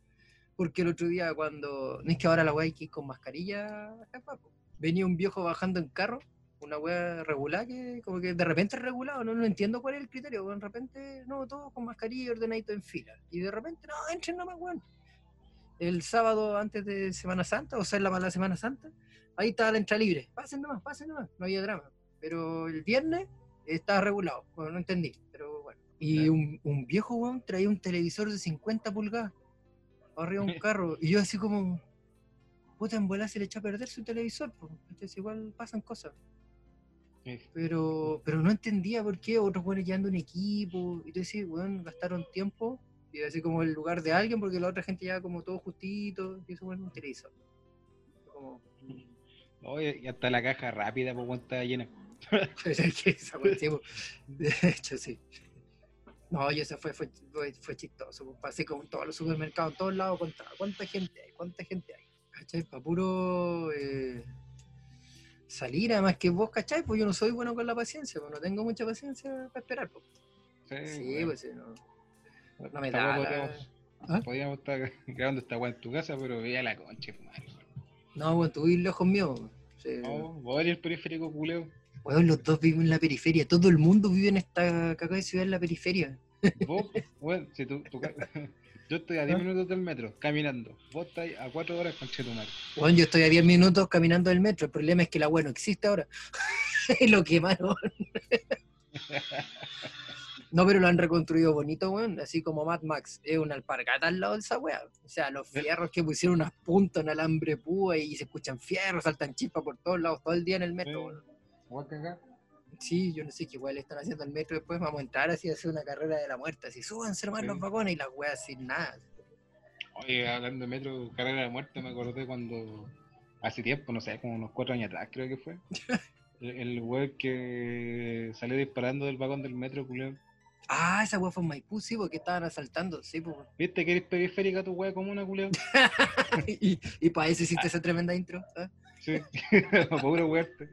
Porque el otro día cuando, no es que ahora la wea hay que ir con mascarilla, papo. Venía un viejo bajando en carro, una wea regular que como que de repente es regulado, no, no entiendo cuál es el criterio, de repente, no, todos con mascarilla y ordenadito en fila. Y de repente, no, entren nomás, weón. El sábado antes de Semana Santa, o sea, en la mala Semana Santa, ahí estaba la entrada libre. Pasen nomás, pasen nomás, no había drama. Pero el viernes estaba regulado, bueno, no entendí, pero bueno. Y un, un viejo, weón, traía un televisor de 50 pulgadas arriba de un [LAUGHS] carro. Y yo así como, puta, en bola se le echó a perder su televisor, pues. Entonces igual pasan cosas. Pero, pero no entendía por qué otros buenos llevando un equipo. Y tú decís, weón, gastaron tiempo. Y así como el lugar de alguien, porque la otra gente ya como todo justito. Y eso, bueno, televisor. Como, Oye, y hasta la caja rápida, pues, weón, estaba llena. [LAUGHS] Es que esa wea, sí, po. de hecho, sí. No, y eso fue, fue, fue, chistoso. po. Pasé como en todos los supermercados, en todos lados, contaba cuánta gente hay, cuánta gente hay. ¿Cachai? Para puro eh, salir, además que vos, ¿cachai? Pues yo no soy bueno con la paciencia, pues no tengo mucha paciencia para esperar. pues. Sí, weón. pues sí, no. no me da podríamos, ¿Ah? podríamos estar [LAUGHS] grabando esta weá en tu casa, pero veía la concha, madre. weón. No, bueno, tú vives lejos mío. po. Sí. No, vos eres el periférico culeo. Weón, los dos viven en la periferia. Todo el mundo vive en esta caca de ciudad en la periferia. Vos, weón, si tú, ca- [LAUGHS] yo estoy ¿Ah? a 10 minutos del metro, caminando. Vos estás a 4 horas con Chetumar. Bueno, yo estoy a 10 minutos caminando del metro. El problema es que la wea no existe ahora. [LAUGHS] lo quemaron. no, pero lo han reconstruido bonito, weón. Así como Mad Max. Es una alpargata al lado de esa wea. O sea, los fierros que pusieron unas puntas en alambre púa y se escuchan fierros, saltan chispas por todos lados, todo el día en el metro, weón. Sí, yo no sé qué igual están haciendo el metro. Después vamos a entrar así a hacer una carrera de la muerte. Así, súbanse hermano Sí. los vagones y las weas sin nada. Oye, hablando de metro, carrera de muerte, me acordé cuando hace tiempo, no sé, como unos 4 años atrás, creo que fue. [LAUGHS] El, weón que salió disparando del vagón del metro, culeo. Ah, esa wea fue en Maipú, sí, porque estaban asaltando, sí, pues. ¿Viste que eres periférica tu weá comuna, culeo? [LAUGHS] y, y para eso hiciste esa tremenda intro. ¿ah? Sí, [LAUGHS] puro huerte.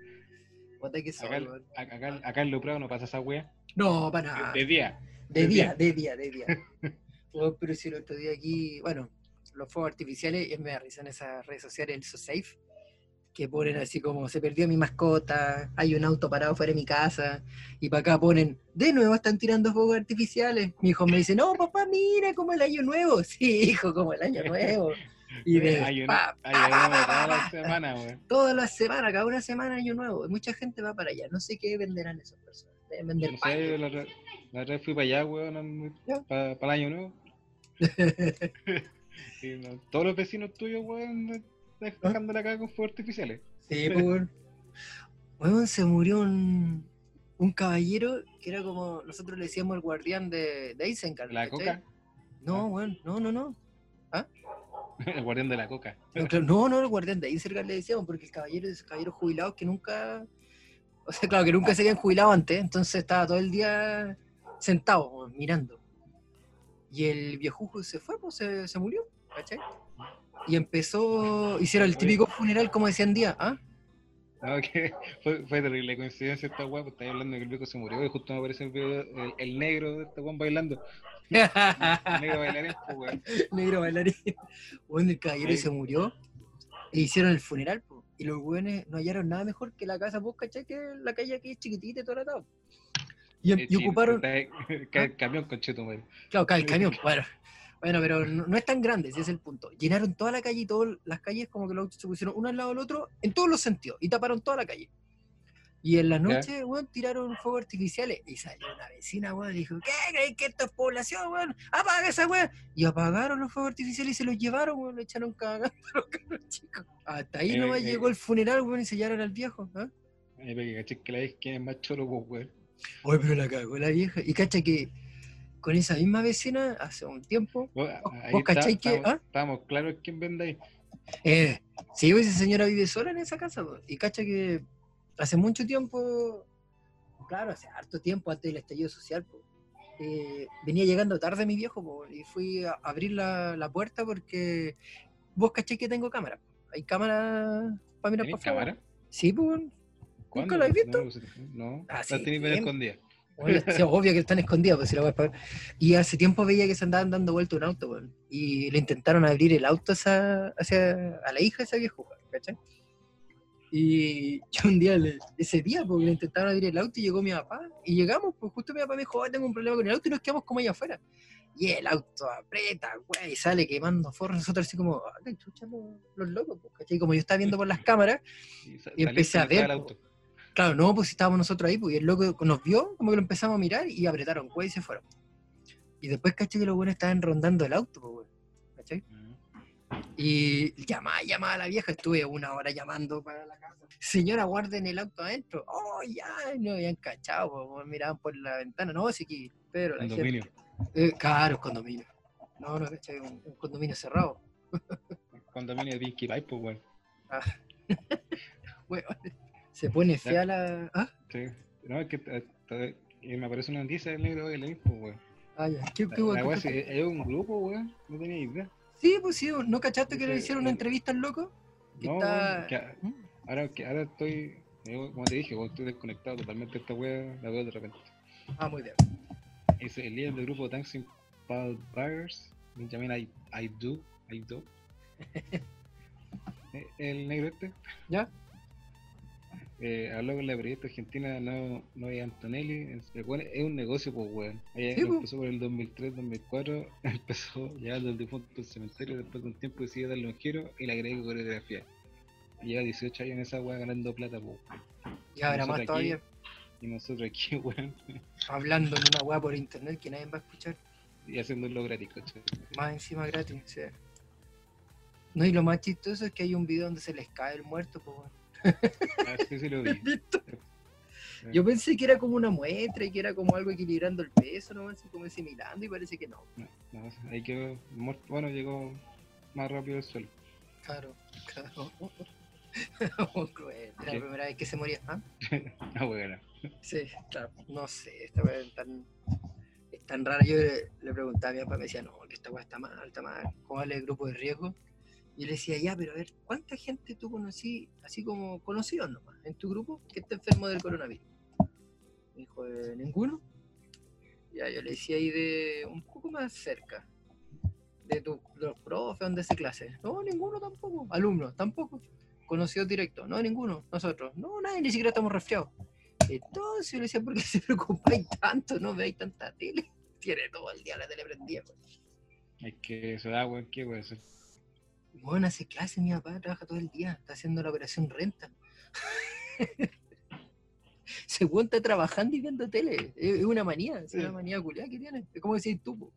Que Acá, weón. acá, acá en Loprado no pasa esa weá. No, para nada. de día. De día, de día, de [LAUGHS] día. Weón, pero si el otro día aquí, bueno, los fuegos artificiales, y me da risa en esas redes sociales, el So Safe, que ponen así como se perdió mi mascota, hay un auto parado fuera de mi casa, y para acá ponen, de nuevo están tirando fuegos artificiales. Mi hijo me dice, no, papá, mira como el año nuevo. [LAUGHS] Sí, hijo, como el año nuevo. Y de Hay una, hay pa, una pa, toda la pa, semana, weón. todas las semanas, cada una semana año nuevo. Mucha gente va para allá. No sé qué venderán esas personas. Deben vender No sé, la, otra- la otra vez fui para allá, weón, Ya. para el año nuevo. [LAUGHS] Y no- todos los vecinos tuyos, weón, de- dejando la caga con fuegos artificiales. Sí, pues, weón. Weón, se murió un, un caballero que era como, nosotros le decíamos el guardián de, de Isengard. La ¿cachai? coca, No, weón, no, no, no. [LAUGHS] el guardián de la coca. No, no, el guardián de Isengard le decíamos, porque el caballero es caballero jubilado que nunca, o sea, claro, que nunca se habían jubilado antes, entonces estaba todo el día sentado, mirando. Y el viejujo se fue, pues se, se murió, ¿cachai? Y empezó, hicieron el típico funeral como decían día, ¿ah? No, que [LAUGHS] fue, fue terrible coincidencia esta weá, pues estáis hablando de que el viejo se murió y justo me aparece el, video- el, el negro de este weón bailando. Negro bailarín, pues weón. [LAUGHS] Negro bailarín. Bueno, el caballero se murió e hicieron el funeral. Y los güeyes no hallaron nada mejor que la casa, pues, ¿cachai? Que la calle aquí es chiquitita y todo atado. Y, ocuparon, [LAUGHS] cae el camión con cheto, madre. claro, cae el [LAUGHS] camión, bueno. Bueno, pero no, no es tan grande, ese es el punto. Llenaron toda la calle y todas las calles como que los autos se pusieron uno al lado del otro en todos los sentidos y taparon toda la calle. Y en la noche, weón, tiraron fuegos artificiales y salió una vecina, weón, y dijo, ¿qué creéis que esto es población, weón? Apaga esa weón. Y apagaron los fuegos artificiales y se los llevaron, weón, le echaron cagando a [LAUGHS] los chicos. Hasta ahí Eh, nomás eh. llegó el funeral, weón, y sellaron al viejo. ¿ah? Para que caché que la vez quién es más choro, pues weón. Oye, pero la cagó la vieja. Y cacha que con esa misma vecina, hace un tiempo, Vos- ¿Vos- ahí vos está- cachai que- estamos, ah? estamos claros quién vende ahí. Eh, sí, pues, esa señora vive sola en esa casa, po, y cacha que hace mucho tiempo, claro, hace harto tiempo antes del estallido social, eh, venía llegando tarde mi viejo, po, y fui a abrir la, la puerta porque vos caché que tengo cámara. Hay cámara para mirar ¿Tenés para cámara? Sí, pues. ¿Cuándo? la has visto? No, pues, no. Ah, la tenés escondida. Bueno, sí, [LAUGHS] obvio que están escondidas, pues si la voy a pagar. Y hace tiempo veía que se andaban dando vuelta un auto. Y le intentaron abrir el auto a, esa- hacia, a la hija de esa viejuja, ¿cachai? Y [LAUGHS] yo un día, le- ese día, porque le intentaron abrir el auto y llegó mi papá. Y llegamos, pues justo mi papá me dijo, "Oh, tengo un problema con el auto y nos quedamos como allá afuera. Y el auto aprieta, güey, y sale quemando forros. Nosotros así como, ah, chucha los, locos, pues, ¿cachai? Como yo estaba viendo por las [LAUGHS] cámaras, Y, empecé a ver, auto. Claro, no, pues estábamos nosotros ahí, pues y el loco nos vio, como que lo empezamos a mirar y apretaron, güey, y se fueron. Y después caché que los buenos estaban rondando el auto, pues, güey. ¿Cachai? Y llamaba, llamaba a la vieja, estuve una hora llamando para la casa. Señora, guarden el auto adentro. Oh, ya, no habían cachado, pues, miraban por la ventana. No, sí que, pero la Condominio. gente. Eh, claro, condominio. No, no, ¿cachai? Un, un condominio cerrado. Condominio de Pinky Pie, pues weón. [LAUGHS] Güey, se pone fea la. ¿Ah? Sí. No, es que eh, eh, eh, me aparece una noticia del negro de la info, weón. Ah, ya. ¿Qué, La, qué, la qué es un grupo, weón. No tenía idea. Sí, pues sí, ¿no cachaste que le hicieron una el- entrevista al loco? Que No, está- que ¿Mm? ahora, que ahora estoy, eh, como te dije, estoy desconectado totalmente de esta weá, la veo de repente. Ah, muy bien. Es el líder del grupo Dancing Paul Burgers, Benjamin I, I Do, I Do. Eh, el negro este. ¿Ya? Eh, habló con la periodista argentina no, no Antonelli. Es, weón es un negocio, pues, weón. Ella Sí, po. empezó por el 2003-2004, [LAUGHS] empezó llevando el difunto al cementerio, después de un tiempo decidió darle un giro y le agregó coreografía. Lleva 18 años en esa weá ganando plata, pues. Y habrá más todavía. aquí- Y nosotros aquí, [LAUGHS] weón, Hablando en una weá por internet que nadie va a escuchar. y haciéndolo gratis, ¿cachai? Más encima gratis, o sea. No, y lo más chistoso es que hay un video donde se les cae el muerto, pues weón. Ah, sí, sí lo [LAUGHS] vi. ¿Visto? Yo pensé que era como una muestra y que era como algo equilibrando el peso, ¿no? Así como asimilando y parece que no. No, no, ahí quedó. Bueno, llegó más rápido al suelo. Claro, claro. [LAUGHS] Cruel. Era ¿Qué? la primera vez que se moría. ¿ah? [LAUGHS] Ah, bueno. Sí, claro, no sé, esta weá es tan, es tan rara. Yo le, le preguntaba a mi papá, me decía, no, que esta weá está mal, está mal, ¿cómo es el grupo de riesgo? Y yo le decía, ya, pero a ver, ¿cuánta gente tú conocí, así como conocidos nomás, en tu grupo, que está enfermo del coronavirus? Me dijo, "Eh, ¿ninguno? Ya, yo le decía ahí de un poco más cerca, de, tu, de donde hace clases. No, ninguno tampoco. Alumnos, tampoco. Conocidos directos, no, ninguno. Nosotros, no, nadie, ni siquiera estamos resfriados. Entonces yo le decía, ¿por qué se [LAUGHS] preocupáis tanto? No veáis tanta tele. [LAUGHS] Tiene todo el día la tele prendida. pues. Es que se da, weón, ¿qué puede? Bueno, hace clase mi papá, trabaja todo el día, está haciendo la operación renta. [LAUGHS] Se está trabajando y viendo tele. Es una manía, es una manía culiada que tiene. Es como decir tú, po.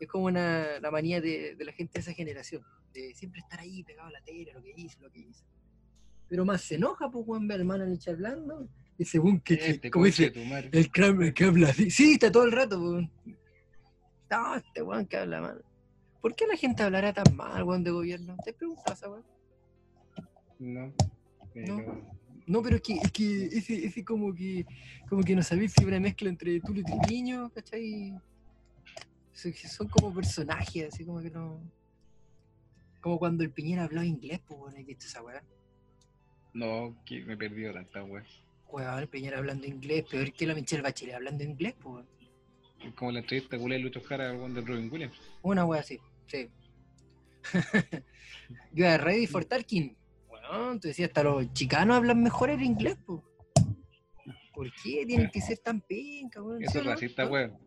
es como una, la manía de, de la gente de esa generación, de siempre estar ahí pegado a la tele, lo que dice, lo que dice. Pero más se enoja, pues, Juan ve hermano Nietzsche hablando, y según que, Este, como dice, el el que habla así. Sí, está todo el rato. No, este weón que habla mal. ¿Por qué la gente hablará tan mal, weón, de gobierno? ¿Te preguntas esa weón? No. Pero, No, pero es que, es que ese, ese como que como que no sabéis si una mezcla entre Tulio y Triviño, ¿cachai? Son, como personajes, así como que no. Como cuando el Piñera hablaba inglés, pues bueno, ¿has visto esa weá? No, que me he perdido tanta weá. Weón, el Piñera hablando inglés, peor que la Michelle Bachelet hablando inglés, pues como la entrevista culé de Lucho Jara del Robin Williams. Una wea así, sí. [LAUGHS] Yo era ready for talking. Bueno, tú decías, hasta los chicanos hablan mejor el inglés, pues. ¿Por qué tienen que ser tan penca, weón? Eso ¿Sí es racista, weón.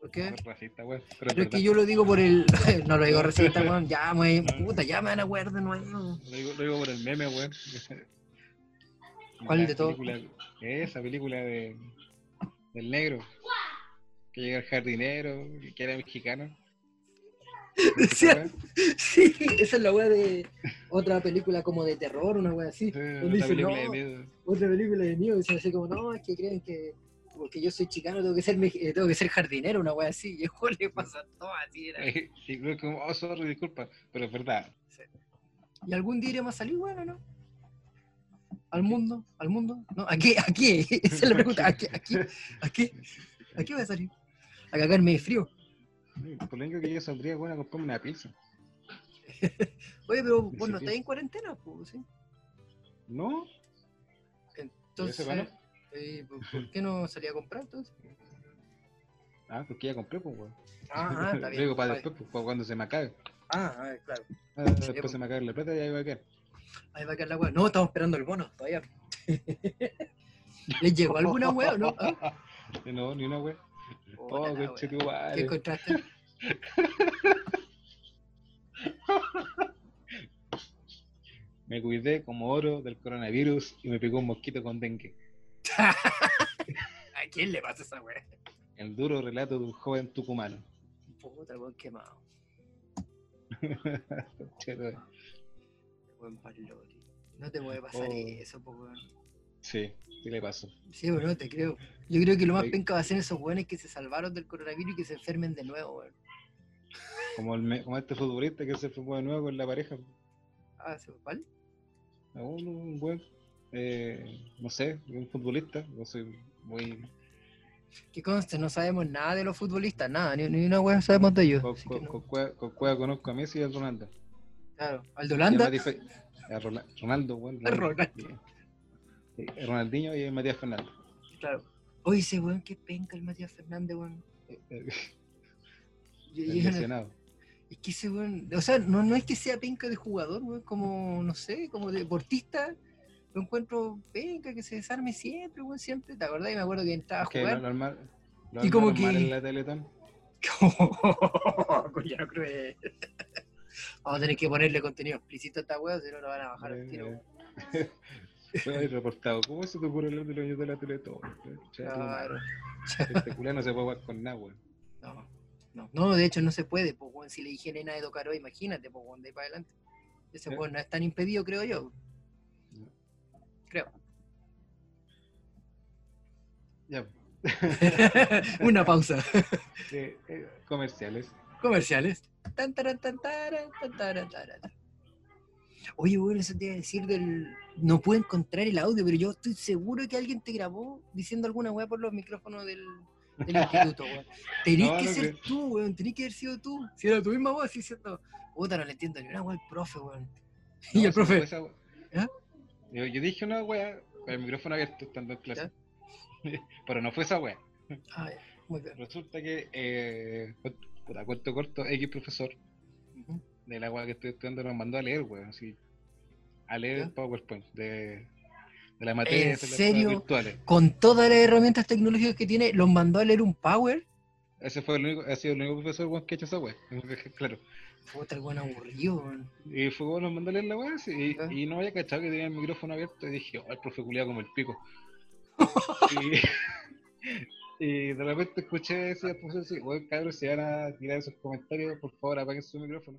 ¿Por qué? Eso es racista, weón. Pero, es Pero es que yo lo digo por el. [LAUGHS] no lo digo racista, [LAUGHS] weón. Ya, me, puta, ya me van a wear de nuevo. Lo digo, lo digo por el meme, weón. ¿Cuál de película- Esa película de del negro. Que llega el jardinero, que era mexicano. Decía- Sí, esa es la wea de otra película como de terror, una wea así. Sí, Una dice, película de no, miedo. otra película de miedo, dicen así como, no, es que creen que porque yo soy chicano tengo que ser eh, tengo que ser jardinero, una wea así, y el juego le pasa todo así. Era. [LAUGHS] Creo que como, oh, sorry, disculpa, pero es verdad. ¿Y algún día iremos a salir, bueno, no? ¿Al mundo? ¿Al mundo? ¿No? ¿A qué? ¿A qué? [LAUGHS] Esa es la [LAUGHS] pregunta. ¿A qué? ¿A qué? ¿A qué? ¿A qué voy a salir? A cagarme de frío. Por lo único que yo saldría, bueno, a comprarme una pizza. [LAUGHS] Oye, pero vos no siquiera. estás en cuarentena, pues, ¿sí? ¿No? Entonces, ¿no? eh, ¿por, qué no salí a comprar entonces? Ah, porque ya compré, pues, weón. Ah, ah, está [LAUGHS] bien. Luego para después, pues, cuando se me acabe. Ah, ah, claro. Ah, pues. después se me acabe la plata y ahí va a quedar. Ahí va a quedar la weá. No, estamos esperando el bono todavía. [LAUGHS] ¿Les llegó alguna weá o no? ¿Ah? No, ni una wea. Oh, la ¿Qué encontraste? [LAUGHS] Me cuidé como oro del coronavirus y me picó un mosquito con dengue. [LAUGHS] ¿A quién le pasa esa weá? El duro relato de un joven tucumano. Puta, weón quemado. Buen [LAUGHS] palori. No te puede pasar Oh. eso, po. Sí, sí le pasó. Sí, o no, te creo. Yo creo que lo más penca va a ser esos weones que se salvaron del coronavirus y que se enfermen de nuevo, weón. Como, el, me- como este futbolista que se fue de nuevo con la pareja. Ah, ¿se ¿cuál? A Un, un buen, eh, no sé, un futbolista. No soy muy. Que conste, no sabemos nada de los futbolistas, nada, ni, ni una weá sabemos de ellos. Con, no. cueva, con cueva conozco a Messi y a Ronaldo. Claro, Aldo Y a Ronaldo, weón. A [LAUGHS] Ronaldo. Sí, Ronaldinho y Matías Fernández. claro. Oye, ese weón, qué penca el Matías Fernández, weón. [LAUGHS] Lesionado. Es que ese weón, o sea, no, no es que sea penca de jugador, weón, como, no sé, como deportista, lo encuentro penca, que se desarme siempre, weón, siempre. ¿Te acordás? Y me acuerdo que entraba a que lo jugar. normal. Lo Y como normal que- en la Teletón. [LAUGHS] Coño, cruel. Vamos a tener que ponerle contenido explícito a esta weá, si no lo van a bajar al Eh, tiro. [LAUGHS] ahí reportado. ¿Cómo se te ocurre hablar de los años de la Teletón? Claro. Culé no se puede jugar con nada, weón. No, no, no, de hecho no se puede, pues, weón, si le dije nena de Docaro, imagínate, pues, weón, de ahí para adelante. Ese ¿Eh? weón no es tan impedido, creo yo. Creo. Ya. [LAUGHS] Una pausa. Eh, eh, comerciales. Comerciales. Tan, taran, tan, taran, tan, taran, taran. Oye, bueno, eso te iba a decir del. No puedo encontrar el audio, pero yo estoy seguro que alguien te grabó diciendo alguna weá por los micrófonos del, del instituto, weón. [LAUGHS] Tenés No, que no ser creo. tú, weón. Tenés que haber sido tú. Si era tu misma voz, así cierto. Puta, no le entiendo ni una weá al profe, weón. [LAUGHS] y No, el si no profe. esa ¿Ya? Yo, yo dije una wea con el micrófono abierto estando en clase. [LAUGHS] Pero no fue esa wea. Ah, ya, muy bien. Resulta que, eh, puta, cuento corto, X profesor la wea que estoy estudiando nos mandó a leer, weón, así. A leer el PowerPoint de, de la materia pruebas serio? virtuales. Con todas las herramientas tecnológicas que tiene, los mandó a leer un Power. Ese fue el único, ha sido el único profesor weón, que ha hecho esa wea. [LAUGHS] claro. Puta, el weón aburrido, weón. Y fue bueno, mandó a leer la sí, Ya. y, y no había cachado que tenía el micrófono abierto y dije, oh, el profe culiado como el pico. [LAUGHS] y, [LAUGHS] y de repente escuché decir al profesor, sí, oye cabros, si van a tirar esos comentarios, por favor apaguen su micrófono.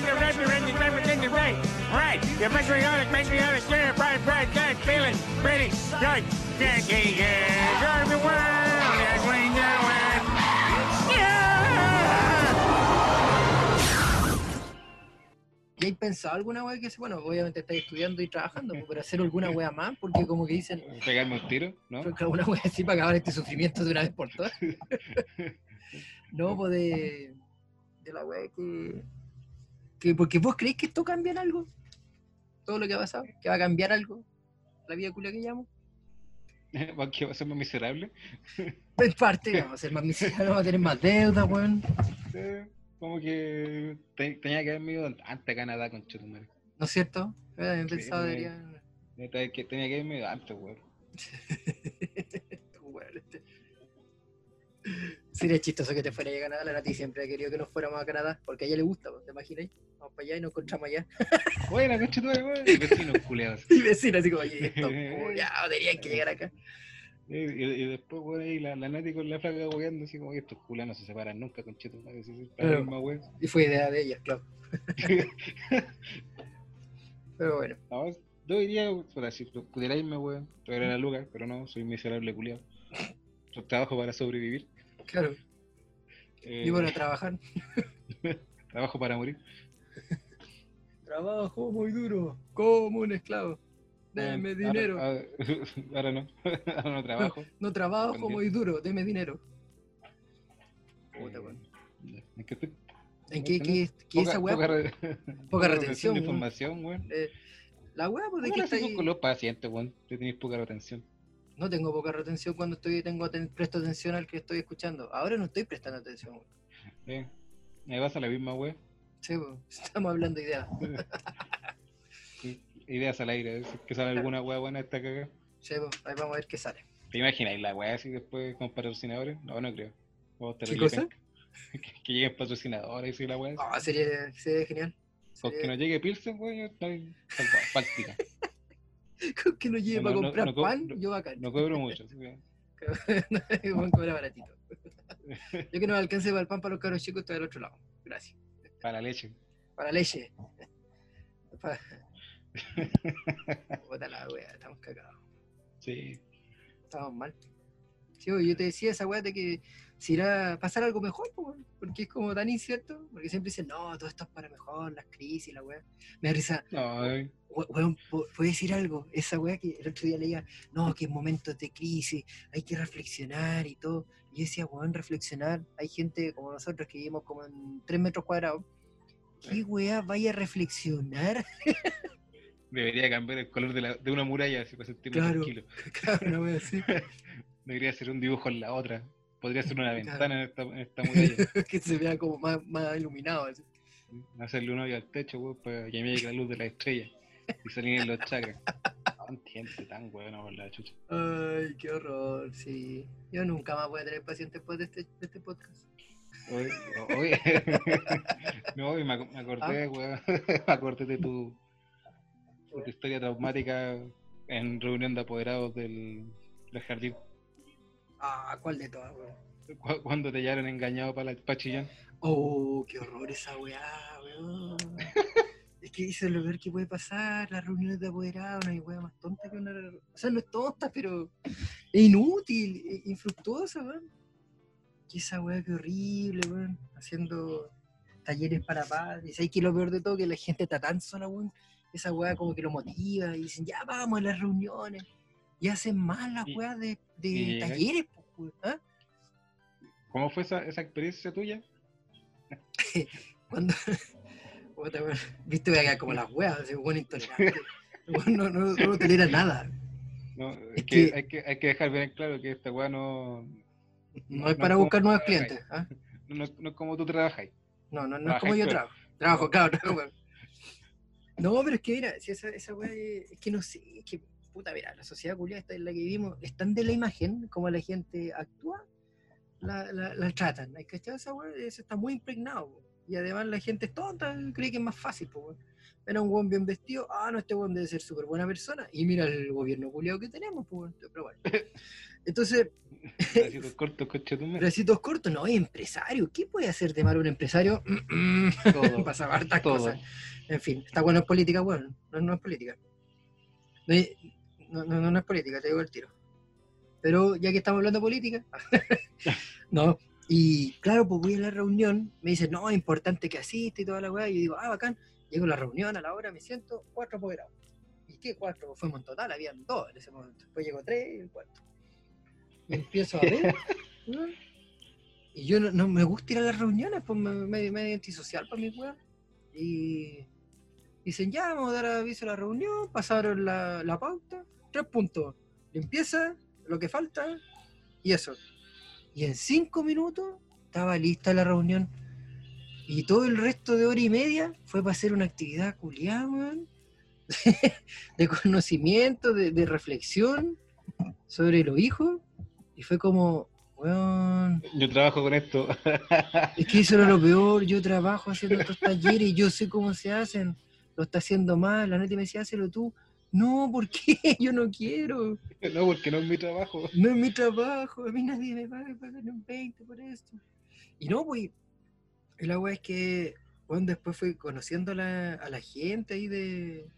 when you're ready, everything right. Right. Bright, bright, good, feeling pretty good. Good, good, good. The. ¿Y hay pensado alguna wea que se, bueno, obviamente estáis estudiando y trabajando, pues, pero hacer alguna wea más? Porque como que dicen, Pegarme un tiro, ¿no? creo que alguna wea así para acabar este sufrimiento de una vez por todas. [LAUGHS] no, pues de, de la wea que, que. Porque vos creéis que esto cambia en algo. Todo lo que ha pasado, que va a cambiar algo. La vida culia que llamo. [LAUGHS] ¿Va que va a ser más miserable? [LAUGHS] En parte, vamos a ser más miserables, vamos a tener más deuda, weón. Como que te- tenía que haberme ido antes a Canadá con Chetumare. ¿No es cierto? Sí, pensado, debería. Tenía que tenía que haberme ido antes, [LAUGHS] weón. Este. Sería chistoso que te fuera a Canadá. La Nati siempre ha querido que nos fuéramos a Canadá, porque a ella le gusta, ¿te imaginas? Vamos para allá y nos encontramos allá. Buena, Chetumare, weón. [LAUGHS] Y Vecinos culeados. Y vecina así como, oye, esto, ya, tenían que llegar acá. Y, y- y después, weón, ahí la, la Nati con la flaca weando, así como que estos culas no se separan nunca con para Claro. misma weón. Y fue idea de ella, claro. [LAUGHS] Pero bueno, No, yo diría, puta, si pudiera irme, weón, tuviera la lugar, pero no, soy miserable culiado. Yo trabajo para sobrevivir. claro. eh, Y bueno, trabajar. [LAUGHS] trabajo para morir. Trabajo muy duro, como un esclavo. Deme Ah, dinero. Ahora, [LAUGHS] ahora no, [LAUGHS] ahora no trabajo. No trabajo muy duro, deme dinero. Puta, Eh, weón. ¿En qué, estoy? ¿En qué, qué, qué esa weá? Poca, re- [LAUGHS] Poca retención de información, weón. Eh, la weá, pues de ¿Cómo que lo está ahí. con los pacientes, weón? Te poca retención. No tengo poca retención cuando estoy, tengo presto atención al que estoy escuchando. Ahora no estoy prestando atención. weón. Eh, me pasa la misma, weón. Sí, weón, [LAUGHS] estamos hablando de ideas. [LAUGHS] Sí, Ideas al aire, que sale alguna weá buena esta cagada. Sí, weón, ahí vamos a ver qué sale. ¿Te imaginas la weá así después con patrocinadores? No, no creo. ¿Qué cosa? [LAUGHS] Que, que lleguen patrocinadores y la weá. Ah, sería, sería genial. Con que no llegue Pilsen, weón, yo estoy. Práctica. Con que no llegue No, para no, comprar no pan, no- yo bacán. No cobro mucho. así que- Juan cobra baratito. Yo que no me alcance para el pan para los caros chicos, estoy del otro lado. Gracias. Para la leche. Para leche. [LAUGHS] Para... [LAUGHS] Puta la wea, estamos cagados. Sí. Estamos mal. Sí, yo te decía esa weá de que si irá a pasar algo mejor, porque es como tan incierto, porque siempre dicen, no, todo esto es para mejor, las crisis, la weá. Me da risa, No, we- weón, puedo decir algo, esa weá que el otro día leía, no, que en momentos de crisis hay que reflexionar y todo. Y yo decía, weón, reflexionar, hay gente como nosotros que vivimos como en 3 metros cuadrados. ¿Qué weá vaya a reflexionar? [LAUGHS] debería cambiar el color de, la, de una muralla así para sentirme Claro. tranquilo. [LAUGHS] Claro, una weá así. [LAUGHS] Debería ser un dibujo en la otra. Podría ser una [LAUGHS] ventana en esta, en esta muralla. [LAUGHS] que se vea como más, más iluminado. así. Hacerle un hoyo al techo, weón, para que me llegue la luz de la estrella. Y salir en los chakras. [LAUGHS] No tan buena por la chucha. Ay, qué horror, sí. Yo nunca más voy a tener pacientes después de este, de este podcast. Oye, oye. no, y me, ac- me acordé, weón. me acordé de tu, de tu historia traumática en reunión de apoderados del, del jardín. Ah, ¿cuál de todas, weón? Cu- Cuando te llevaron engañado para la pachillán. Oh, qué horror esa weá, weón. [LAUGHS] es que eso es lo peor que puede pasar, las reuniones de apoderados, no hay weá más tonta que una... O sea, no es tonta, pero es inútil, es infructuosa, weón. Que esa weá, qué horrible, weón. Haciendo talleres para padres. ¿Sabes qué es lo peor de todo? Que la gente está tan sola, weón. Esa weá como que lo motiva y dicen, ya vamos a las reuniones. Y hacen más las weas de, talleres, pues. ¿ah? ¿Cómo fue esa, esa experiencia tuya? [LAUGHS] Cuando. [LAUGHS] Viste, voy a quedar como las weas, así, weón intolerante. [LAUGHS] No, no, no tolera nada. No, es que, que- Hay, que, hay que dejar bien claro que esta weá no, No, No, es para buscar nuevos trabajáis. clientes. ¿ah? no, no es como tú trabajas. No, no, no es Trabajáis como yo trabajo. Trabajo, claro, trabajo. No, pero es que mira, si esa, esa wea es, es que no sé, es que, puta, mira, la sociedad culiada en la que vivimos es tan de la imagen como la gente actúa, la, la, la tratan. ¿Hay cachado esa? Eso está muy impregnado. Y además la gente es tonta, cree que es más fácil, pues, weón. Ven a un weón bien vestido, ah, no, este weón debe ser súper buena persona. Y mira el gobierno culiado que tenemos, pues. Pero bueno. [LAUGHS] Entonces, Pedacitos cortos, coche bracitos cortos, no, es empresario. ¿Qué puede hacer de malo un empresario? [CLEARS THROAT] Todo. [LAUGHS] Pasaba hartas todo. cosas. En fin, está bueno en política, bueno, no, no es política. No, es- no, no, no es política, te digo el tiro. Pero ya que estamos hablando de política, [LAUGHS] no. Y claro, pues voy a la reunión, me dicen, no, es importante que asiste y toda la weá. Y yo digo, ah, bacán. Llego a la reunión, a la hora me siento, cuatro apoderados. ¿Y qué cuatro? Fuimos en total, habían dos en ese momento. Después llegó tres y cuarto. Y empiezo a ver. [LAUGHS] ¿no? Y yo no, no me gusta ir a las reuniones, pues me, me, medio antisocial para mi weá. Y dicen, ya, vamos a dar aviso a la reunión, pasaron la, la pauta, tres puntos, limpieza, lo que falta, y eso. Y en cinco minutos estaba lista la reunión. Y todo el resto de hora y media fue para hacer una actividad culiada, [LAUGHS] de conocimiento, de, de reflexión sobre los hijos. Y fue como, weón, Yo trabajo con esto. es que eso era lo [LAUGHS] peor. Yo trabajo haciendo estos talleres y yo sé cómo se hacen. Lo está haciendo mal. La neta me decía, hazlo tú. No, ¿por qué? [LAUGHS] Yo no quiero. no, porque no es mi trabajo. No es mi trabajo. A mí nadie me paga pagar un 20 por esto. Y no, pues. El agua es que, bueno, después fui conociendo a la, a la gente ahí de,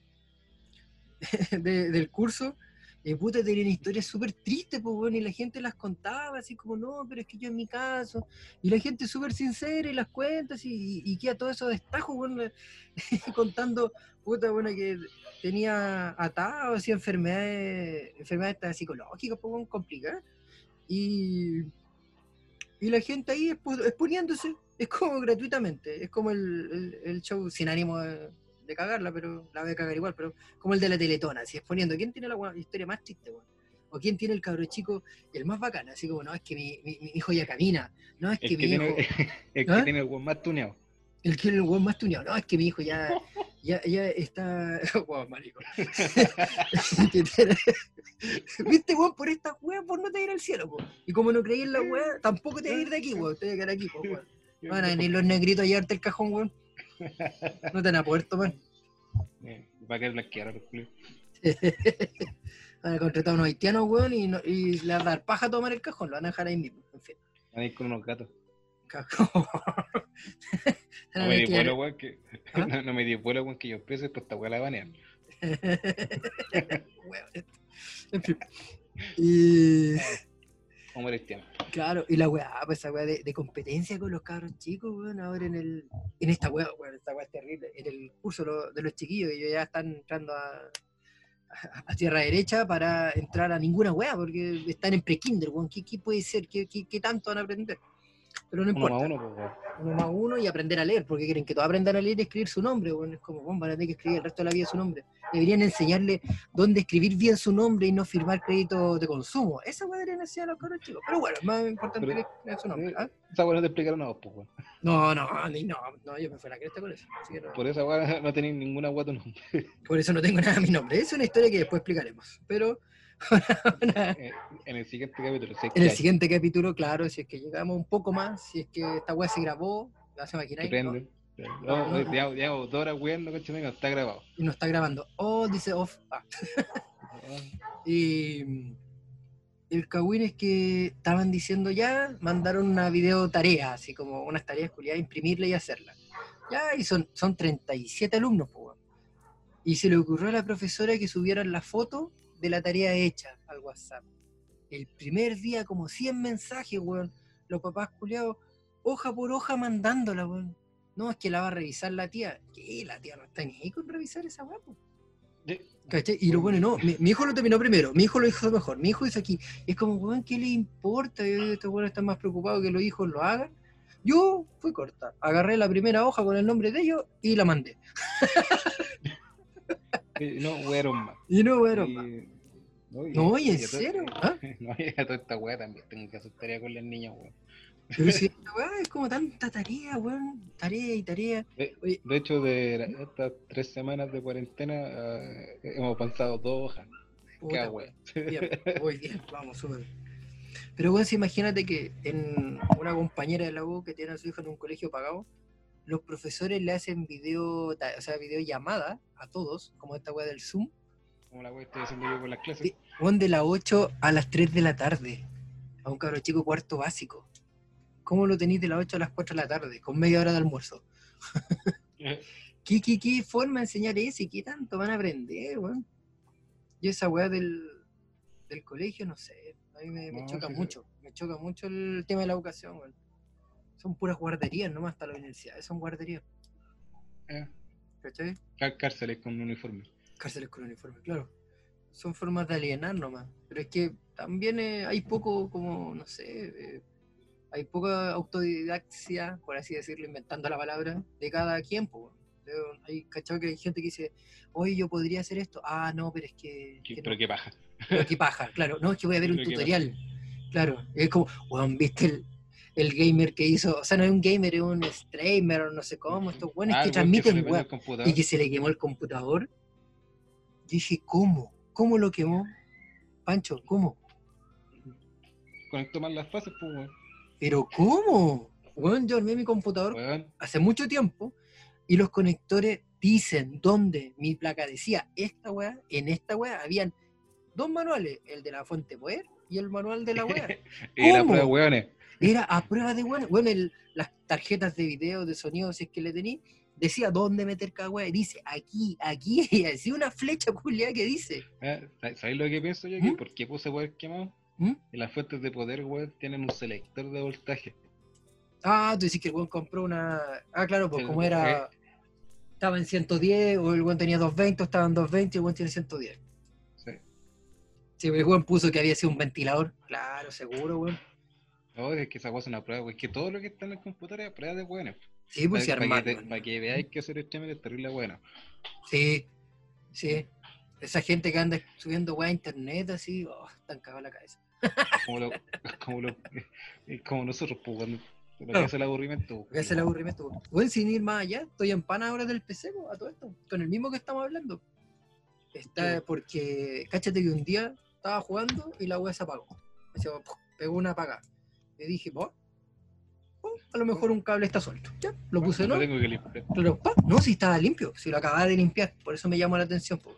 [LAUGHS] de- del curso. Y puta, tenían historias súper tristes, pues bueno, y la gente las contaba así como, no, pero es que yo en mi caso, y la gente súper sincera y las cuenta así, y, y queda todo eso destajo, bueno, [LAUGHS] contando, puta, bueno, que tenía atado así enfermedades, enfermedades psicológicas, pues complicadas, y, y la gente ahí expo- exponiéndose, es como gratuitamente, es como el show sin ánimo de, de cagarla, pero la voy a cagar igual, pero como el de la Teletona, así exponiendo, ¿quién tiene la historia más triste, weón? O quién tiene el cabro chico el más bacán, así como, no, es que mi, mi- mi hijo ya camina, no, es El que mi hijo... tiene, [LAUGHS] el que ¿Ah? tiene el weón más tuneado. El que era el weón más tuneado. No, es que mi hijo ya, ya, ya está. [LAUGHS] Weón, marico. Que [LAUGHS] tiene- Viste, weón, por esta weá, por no te ir al cielo, po. Y como no creí en la weá, tampoco te vas a ir de aquí, weón. Te vas a quedar aquí, weón. Van a venir los negritos a llevarte el cajón, weón. No te van a puerto, weón. Eh, Va a quedar blanquear los culios. [LAUGHS] Van a contratar a unos haitianos, weón, y, no- y le van a dar paja a tomar el cajón. Lo van a dejar ahí mismo. En fin. Van a ir con unos gatos. Cajón. [LAUGHS] No me di vuelo, weón, que. ¿Ah? [LAUGHS] No, no me di vuelo, weón, que yo pese, pues esta weá la banean. En fin. Y. Como cristiano. Claro, y la weá, pues esa weá de, competencia con los cabros chicos, weón, ahora en el, en esta weá, weón, esta weá es terrible, en el curso de los chiquillos, ellos ya están entrando a, a, a tierra derecha para entrar a ninguna weá, porque están en pre-kinder, weón, ¿qué, qué puede ser? ¿Qué, qué, qué tanto van a aprender? Pero no Uno importa, más uno, pues, uno más uno y aprender a leer, porque quieren que todos aprendan a leer y escribir su nombre, weón, es como, van a tener que escribir el resto de la vida su nombre. Deberían enseñarle dónde escribir bien su nombre y no firmar crédito de consumo. Esa weá deberían enseñar a los cabros chicos. Pero bueno, es más importante Pero- que escribir su nombre. ¿ah? Esa weá no te explicaron a vos, pues. No, no, ni- no, no, yo me fui a la cresta con eso. así que no. Por esa weá [LAUGHS] no tenéis ninguna weá tu nombre. Por eso no tengo nada a mi nombre. Es una historia que después explicaremos. Pero ahora, Eh, en el siguiente capítulo. sé en que el hay, siguiente capítulo, claro, si es que llegamos un poco más, si es que esta weá se grabó, la se que imagináis, prende. ¿no? Ya, dos horas weando, coche, no está grabado. y no está grabando. Oh, dice off. Ah. [LAUGHS] Y el cagüín es que estaban diciendo ya, mandaron una video tarea, así como unas tareas culiadas, imprimirla y hacerla. Ya, y son, son 37 alumnos, weón. Y se le ocurrió a la profesora que subieran la foto de la tarea hecha al WhatsApp. El primer día, como 100 mensajes, weón. Los papás culiados, hoja por hoja mandándola, weón. No, es que la va a revisar la tía. ¿Qué? La tía no está ni ahí con revisar esa weá. ¿Cachai? Y lo bueno, no, mi, mi hijo lo terminó primero, mi hijo lo hizo mejor, mi hijo hizo aquí. Es como, weón, ¿qué le importa? Estos weones están más preocupados que los hijos lo hagan. Yo fui corta, agarré la primera hoja con el nombre de ellos y la mandé. [LAUGHS] Eh, No, más. Y no, bueno, Y- No, No, ¿y en serio? [LAUGHS] ¿Ah? No, y a toda esta weá también tengo que hacer tarea con las niñas, weón. pero si [LAUGHS] esta weá es como tanta tarea, weón, tarea y tarea. De, hecho, de la- estas tres semanas de cuarentena eh, hemos pasado dos hojas. Qué Puta, weá. Bien, muy bien, vamos, súper. Pero bueno, si imagínate que en una compañera de la U que tiene a su hijo en un colegio pagado, los profesores le hacen video, o sea, videollamada a todos, como esta weá del Zoom, Como la estoy haciendo yo con las clases. de, las 8 a las 3 de la tarde. a un cabro chico cuarto básico. ¿Cómo lo tenéis de las 8 a las 4 de la tarde, con media hora de almuerzo? Eh, [LAUGHS] ¿Qué, qué, qué forma de enseñar eso y qué tanto van a aprender, weón? Yo esa weá del, del colegio, no sé, a mí me, me No, choca sí, sí. mucho, me choca mucho el tema de la educación, weón. Son puras guarderías, nomás hasta la universidad, son guarderías, eh, ¿cachai? cá- cárceles con uniforme. Cárceles con uniforme, claro. Son formas de alienar nomás. Pero es que también eh, hay poco, como, no sé, eh, hay poca autodidaxia, por así decirlo, inventando la palabra, de cada quien. Hay, ¿cachai? Que hay gente que dice, oye, yo podría hacer esto. Ah, no, pero es que. ¿Qué- que pero no. qué paja. Pero qué paja, claro. No, es que voy a ver [LAUGHS] un Pero tutorial. Claro. Es como, weón, viste el, el gamer que hizo. O sea, no es un gamer, es un streamer o no sé cómo. Estos buenos Ah, que transmiten, weón y que se le quemó el computador. Dije, ¿cómo? ¿Cómo lo quemó? Pancho, ¿cómo? Conectó mal las fases, pues, weón. ¿Pero cómo? Bueno, yo armé mi computador hace mucho tiempo y los conectores dicen dónde mi placa decía esta weá, en esta weá habían dos manuales, el de la fuente poder y el manual de la weá. [LAUGHS] y la prueba, weones. Era a prueba de bueno. Bueno, el- las tarjetas de video, de sonido, si es que le tenía, decía dónde meter cada weá. y Dice aquí, aquí, [LAUGHS] y así una flecha culiada que dice. ¿sab- ¿Sabéis lo que pienso yo? ¿Mm? ¿Por qué puse poder quemado? ¿Mm? Y las fuentes de poder, weón, tienen un selector de voltaje. Ah, tú dices que el weón compró una. Ah, claro, pues Sí, como era. eh. Estaba en 110, o el weón tenía 220, o estaba en 220, y el weón tiene 110. Sí. Sí, el weón puso que había sido un ventilador. Claro, seguro, weón. No, es que esa cosa es una prueba, weón. Es que todo lo que está en el computador es prueba de weones. Sí, pues sí, para, que, pa' que veáis que hacer streamer es terrible bueno. Sí, sí. Esa gente que anda subiendo weá a internet así, oh, están cagados la cabeza. Como, lo, como, lo, como nosotros, pues. Lo que Claro. hace el aburrimiento. Voy a hacer el aburrimiento. weón. Weón, sin ir más allá, estoy en pana ahora del PC, weón, a todo esto, con el mismo que estamos hablando. Está Sí. porque, cáchate que un día estaba jugando y la weá se apagó. ¡pum! pegó una apagada. Y dije, "Bo, oh, a lo mejor un cable está suelto. Ya, lo puse, ¿no? tengo que limpiar. Pero, pa, no, si estaba limpio, si lo acababa de limpiar, por eso me llamó la atención. po.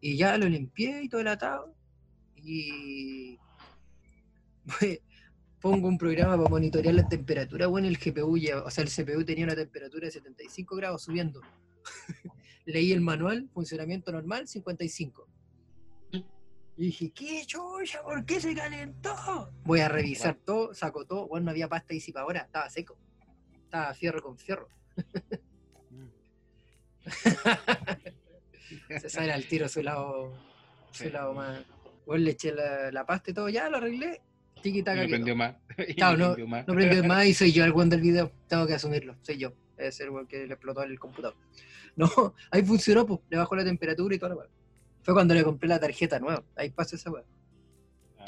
Y ya lo limpié y todo el atado. Y [LAUGHS] pues, pongo un programa para monitorear la temperatura. Bueno, el GPU ya, o sea, el CPU tenía una temperatura de 75 grados subiendo. [LAUGHS] Leí el manual, funcionamiento normal, 55. Y dije, ¿qué chucha? ¿Por qué se calentó? Voy a revisar todo, saco todo. Bueno, no había pasta disipadora, estaba seco. Estaba fierro con fierro. Se sale al tiro su lado, su Sí. lado más. Bueno, le eché la, la pasta y todo, ya lo arreglé. Tiki me quedó. prendió más. [LAUGHS] Claro, no, prendió más. no prendió más y soy yo el buen del video. Tengo que asumirlo, soy yo. Ser el que le explotó el computador. No, ahí funcionó, pues, le bajó la temperatura y todo lo. Fue cuando le compré la tarjeta nueva. Ahí pasó esa weá. Ah.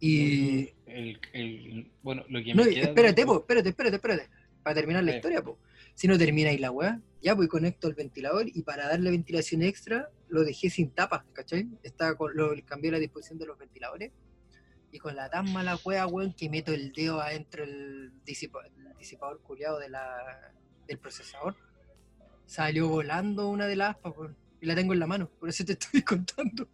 Y. El, el, bueno, lo que No, me queda. espérate, de- po, espérate, espérate, espérate. Para terminar la historia, po. Si no termina ahí la weá, ya pues conecto el ventilador y para darle ventilación extra lo dejé sin tapa, ¿cachai? Estaba con, lo, cambié la disposición de los ventiladores y con la tan mala weá, weón, que meto el dedo adentro del disipa- el disipador culiado de la, del procesador, salió volando una de las aspas, weón, y la tengo en la mano, por eso te [LAUGHS] estoy contando.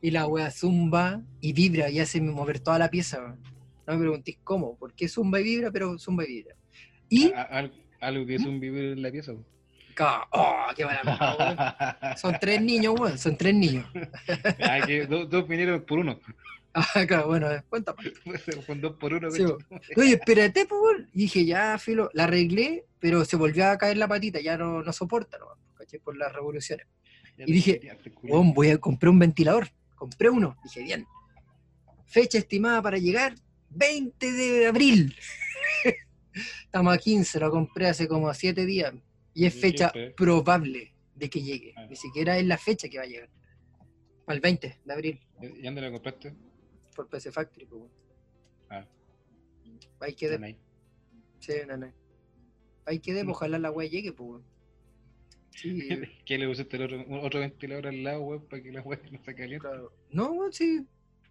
Y la weá zumba y vibra y hace mover toda la pieza. No me preguntéis cómo, porque zumba y vibra, pero zumba y vibra. Y. algo que es un vivir en la pieza. ¡Oh, qué mala! [LAUGHS] Son tres niños, weón, son tres niños. Ah, que dos, dos vinieron por uno. [LAUGHS] Ah, claro, bueno, cuenta. Con dos por uno. Sí. Oye, espérate, pues. Y dije, ya, filo, la arreglé, pero se volvió a caer la patita, ya no, no soporta, ¿no? ¿cachai? Por las revoluciones. Y dije. Weón, voy a comprar un ventilador. Compré uno. Dije, bien. Fecha estimada para llegar, 20 de abril. [LAUGHS] Estamos a 15, lo compré hace como 7 días. Y es ¿Y qué fecha probable de que llegue. Ah. Ni siquiera es la fecha que va a llegar. El 20 de abril, ¿Y dónde lo compraste? por PC Factory. Pues. Ah. Ahí quedé. Sí, no, no. Ahí quedé, pues, ojalá la wea llegue, pues. Sí, [LAUGHS] ¿Qué le pusiste el otro, otro ventilador al lado, weón, para que la weá no se caliente? Claro. No, weón, sí.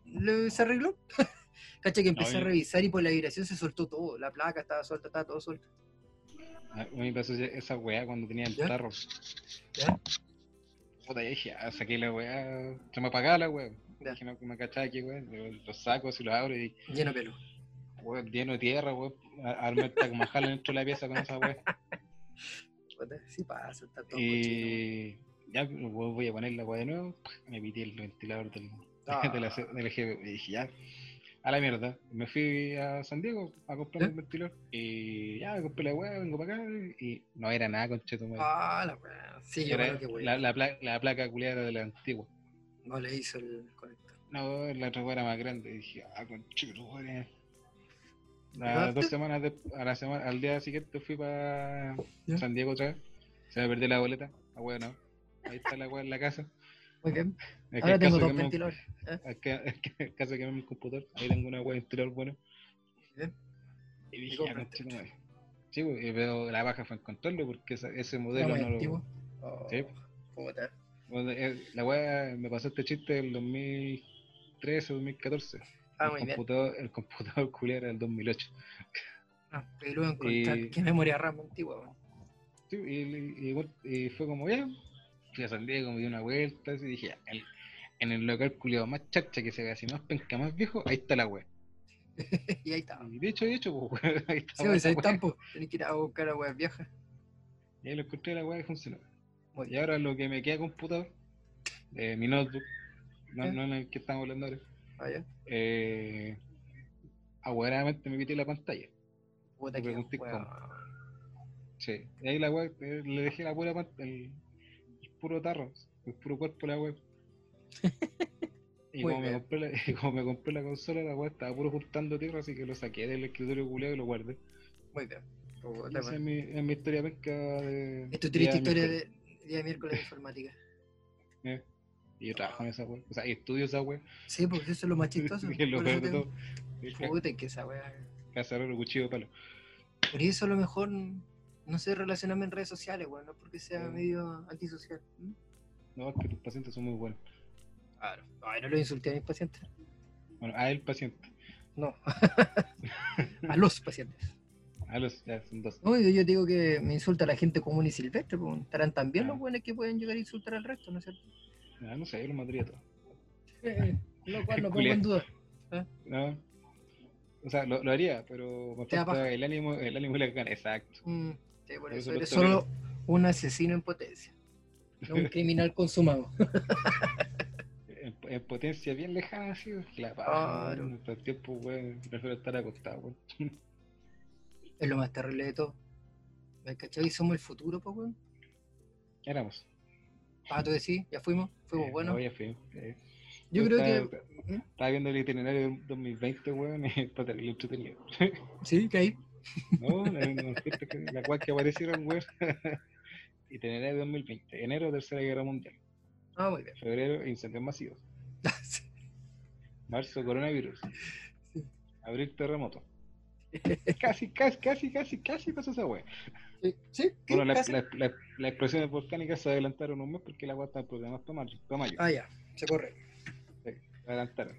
le- se arregló. [LAUGHS] Cacha que empecé No, a revisar y por la vibración se soltó todo. La placa estaba suelta, estaba todo suelto. A mí me pasó esa weá cuando tenía el ¿Ya? tarro. ¿Ya? Puta, ya dije, ah, saqué la weá. Se me apagaba la weá. Dije, no, me cachaba aquí, weón. Los- Los sacos y los abro y, Lleno de pelo. weón, lleno de tierra, weón. Armé hasta como jala dentro de la pieza con esa weón. [LAUGHS] Puta, Sí pasa, está todo cochino. Y ya voy a poner la weá de nuevo. Me pité el ventilador del, [LAUGHS] Ah. de la, C- del GP. Y dije, ya, a la mierda. Me fui a San Diego a comprar un ventilador. Y ya, compré la weá, vengo para acá. Y no era nada, concheto. Ah, la weá. Sí, yo Era creo que la, la, pla- la placa culiada de la antigua. No le hizo el conector. No, la otra era más grande. Y dije, ah, conchito, weón. Las dos semanas de, a la semana, al día siguiente fui para. San Diego otra vez. Se me perdió la boleta. Ah, bueno, ahí está la weá en la casa. Muy bien. Es Ahora en tengo dos ventiladores. es que- es que en caso que me el computador, ahí tengo una weá interior bueno. Bien. Y dije, ya, compraste conchito, madre. Sí, pues, pero la baja fue encontrarlo porque esa- ese modelo ¿Era muy no lo. Oh, Sí. eh, La weá me pasó este chiste del 2013, 2014. Ah, el, bien. computador, el computador [LAUGHS] culiao era del 2008. Ah, pero luego encontrar Y- qué memoria RAM antigua. Sí, y, y- y- y fue como ya. Fui a San Diego, me di una vuelta y dije, ya, el- en el local culiado más chacha que se ve así, más penca, más viejo, ahí está la wea. [LAUGHS] y ahí está. Y de hecho, de hecho, [LAUGHS] pues, ahí está Sí, la pues ahí wea. están, pues. Tenés que ir a buscar a weas viejas. Y ahí lo encontré la wea y funcionó. Muy Y bien. ahora lo que me queda computador, eh, mi notebook, no, ¿Eh? no en el que estamos hablando ahora, Ah, ya. eh, aguadamente me pité la pantalla. Puta que. Sí. Y ahí la wea, eh, le dejé la pura el, el puro tarro, el puro cuerpo de la web. [LAUGHS] Y como me, compré la, [LAUGHS] y como me compré la consola, la weá estaba puro juntando tierra, así que lo saqué del escritorio culiado y lo guardé. Muy bien. Esa es mi, es mi historia penca de. Es tu triste historia de día miércoles de informática. [LAUGHS] Eh, Y yo trabajo en esa weá. O sea, y estudio esa weá. Sí, porque eso es lo más chistoso. [LAUGHS] Y lo peor de todo. Puta, que esa wea. Cazador, cuchillo de palo. Por eso a lo mejor no sé relacionarme en redes sociales, weón, no porque sea Mm. medio antisocial. ¿Mm? No, es que tus pacientes son muy buenos. Claro. Ay, no lo insulté a mis pacientes. Bueno, a el paciente. No. [LAUGHS] a los pacientes. A los, ya son dos. No, yo, yo digo que me insulta a la gente común y silvestre, pues estarán también Ah. los buenos que pueden llegar a insultar al resto, ¿no es cierto? Ah, no sé, yo lo mataría todo. lo cual no [LAUGHS] pongo en duda. No. O sea, lo, lo haría, pero me falta el ánimo, el ánimo y la gana. Exacto. Mm, sí, por Por eso eso lo eres solo un asesino en potencia. No un [LAUGHS] criminal consumado. En, en potencia bien lejana, así, la Claro. En el tiempo, weón, prefiero estar acostado, es lo más terrible de todo. ¿Me cachai? Somos el futuro, pues, weón. Éramos. Ah, tú decís, ya fuimos, fuimos Eh, buenos. no, ya eh. Yo Yo creo estaba- que. ¿Mm? Estaba viendo el itinerario del 2020, weón, y [LAUGHS] está terrible entretenido. Sí, que ahí. [LAUGHS] No, la, gente- la cual que aparecieron, weón. [LAUGHS] Itinerario 2020. Enero, Tercera Guerra Mundial. Ah, muy bien. Febrero, incendios masivos. Sí. Marzo, coronavirus. Sí. Abril, terremoto. Casi, casi, casi, casi, casi pasó esa weá. Sí, sí, ¿qué? Bueno, la- Casi. la- la- las explosiones volcánicas se adelantaron un mes porque la weá está programada para mayo. Para mayo. Ah, ya, se corre. Se adelantaron.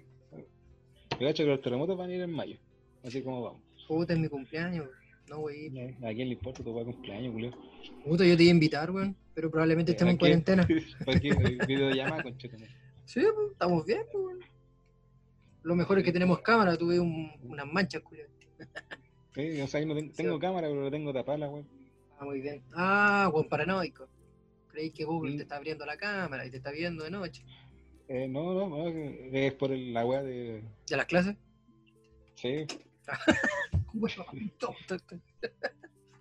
Yo hecho que los terremotos van a ir en mayo. Así como vamos. Puta, es mi cumpleaños. No, güey. ¿A quién le importa tu cumpleaños, Julio? Puta, yo te iba a invitar, weón. Pero probablemente estemos en cuarentena. [LAUGHS] ¿Para qué videollamada, [LAUGHS] conchetumare? Sí, pues, estamos bien, pues, weón. Lo mejor es que tenemos cámara. Tuve un, unas manchas, culiao. Sí, o sea, yo no tengo, tengo cámara, pero lo tengo tapada weá. Ah, muy bien. Ah, weón, paranoico. Creí que Google Sí. te está abriendo la cámara y te está viendo de noche. Eh, no, no, no, es por el- la weá de. ¿Ya las clases? Sí, [LAUGHS] to-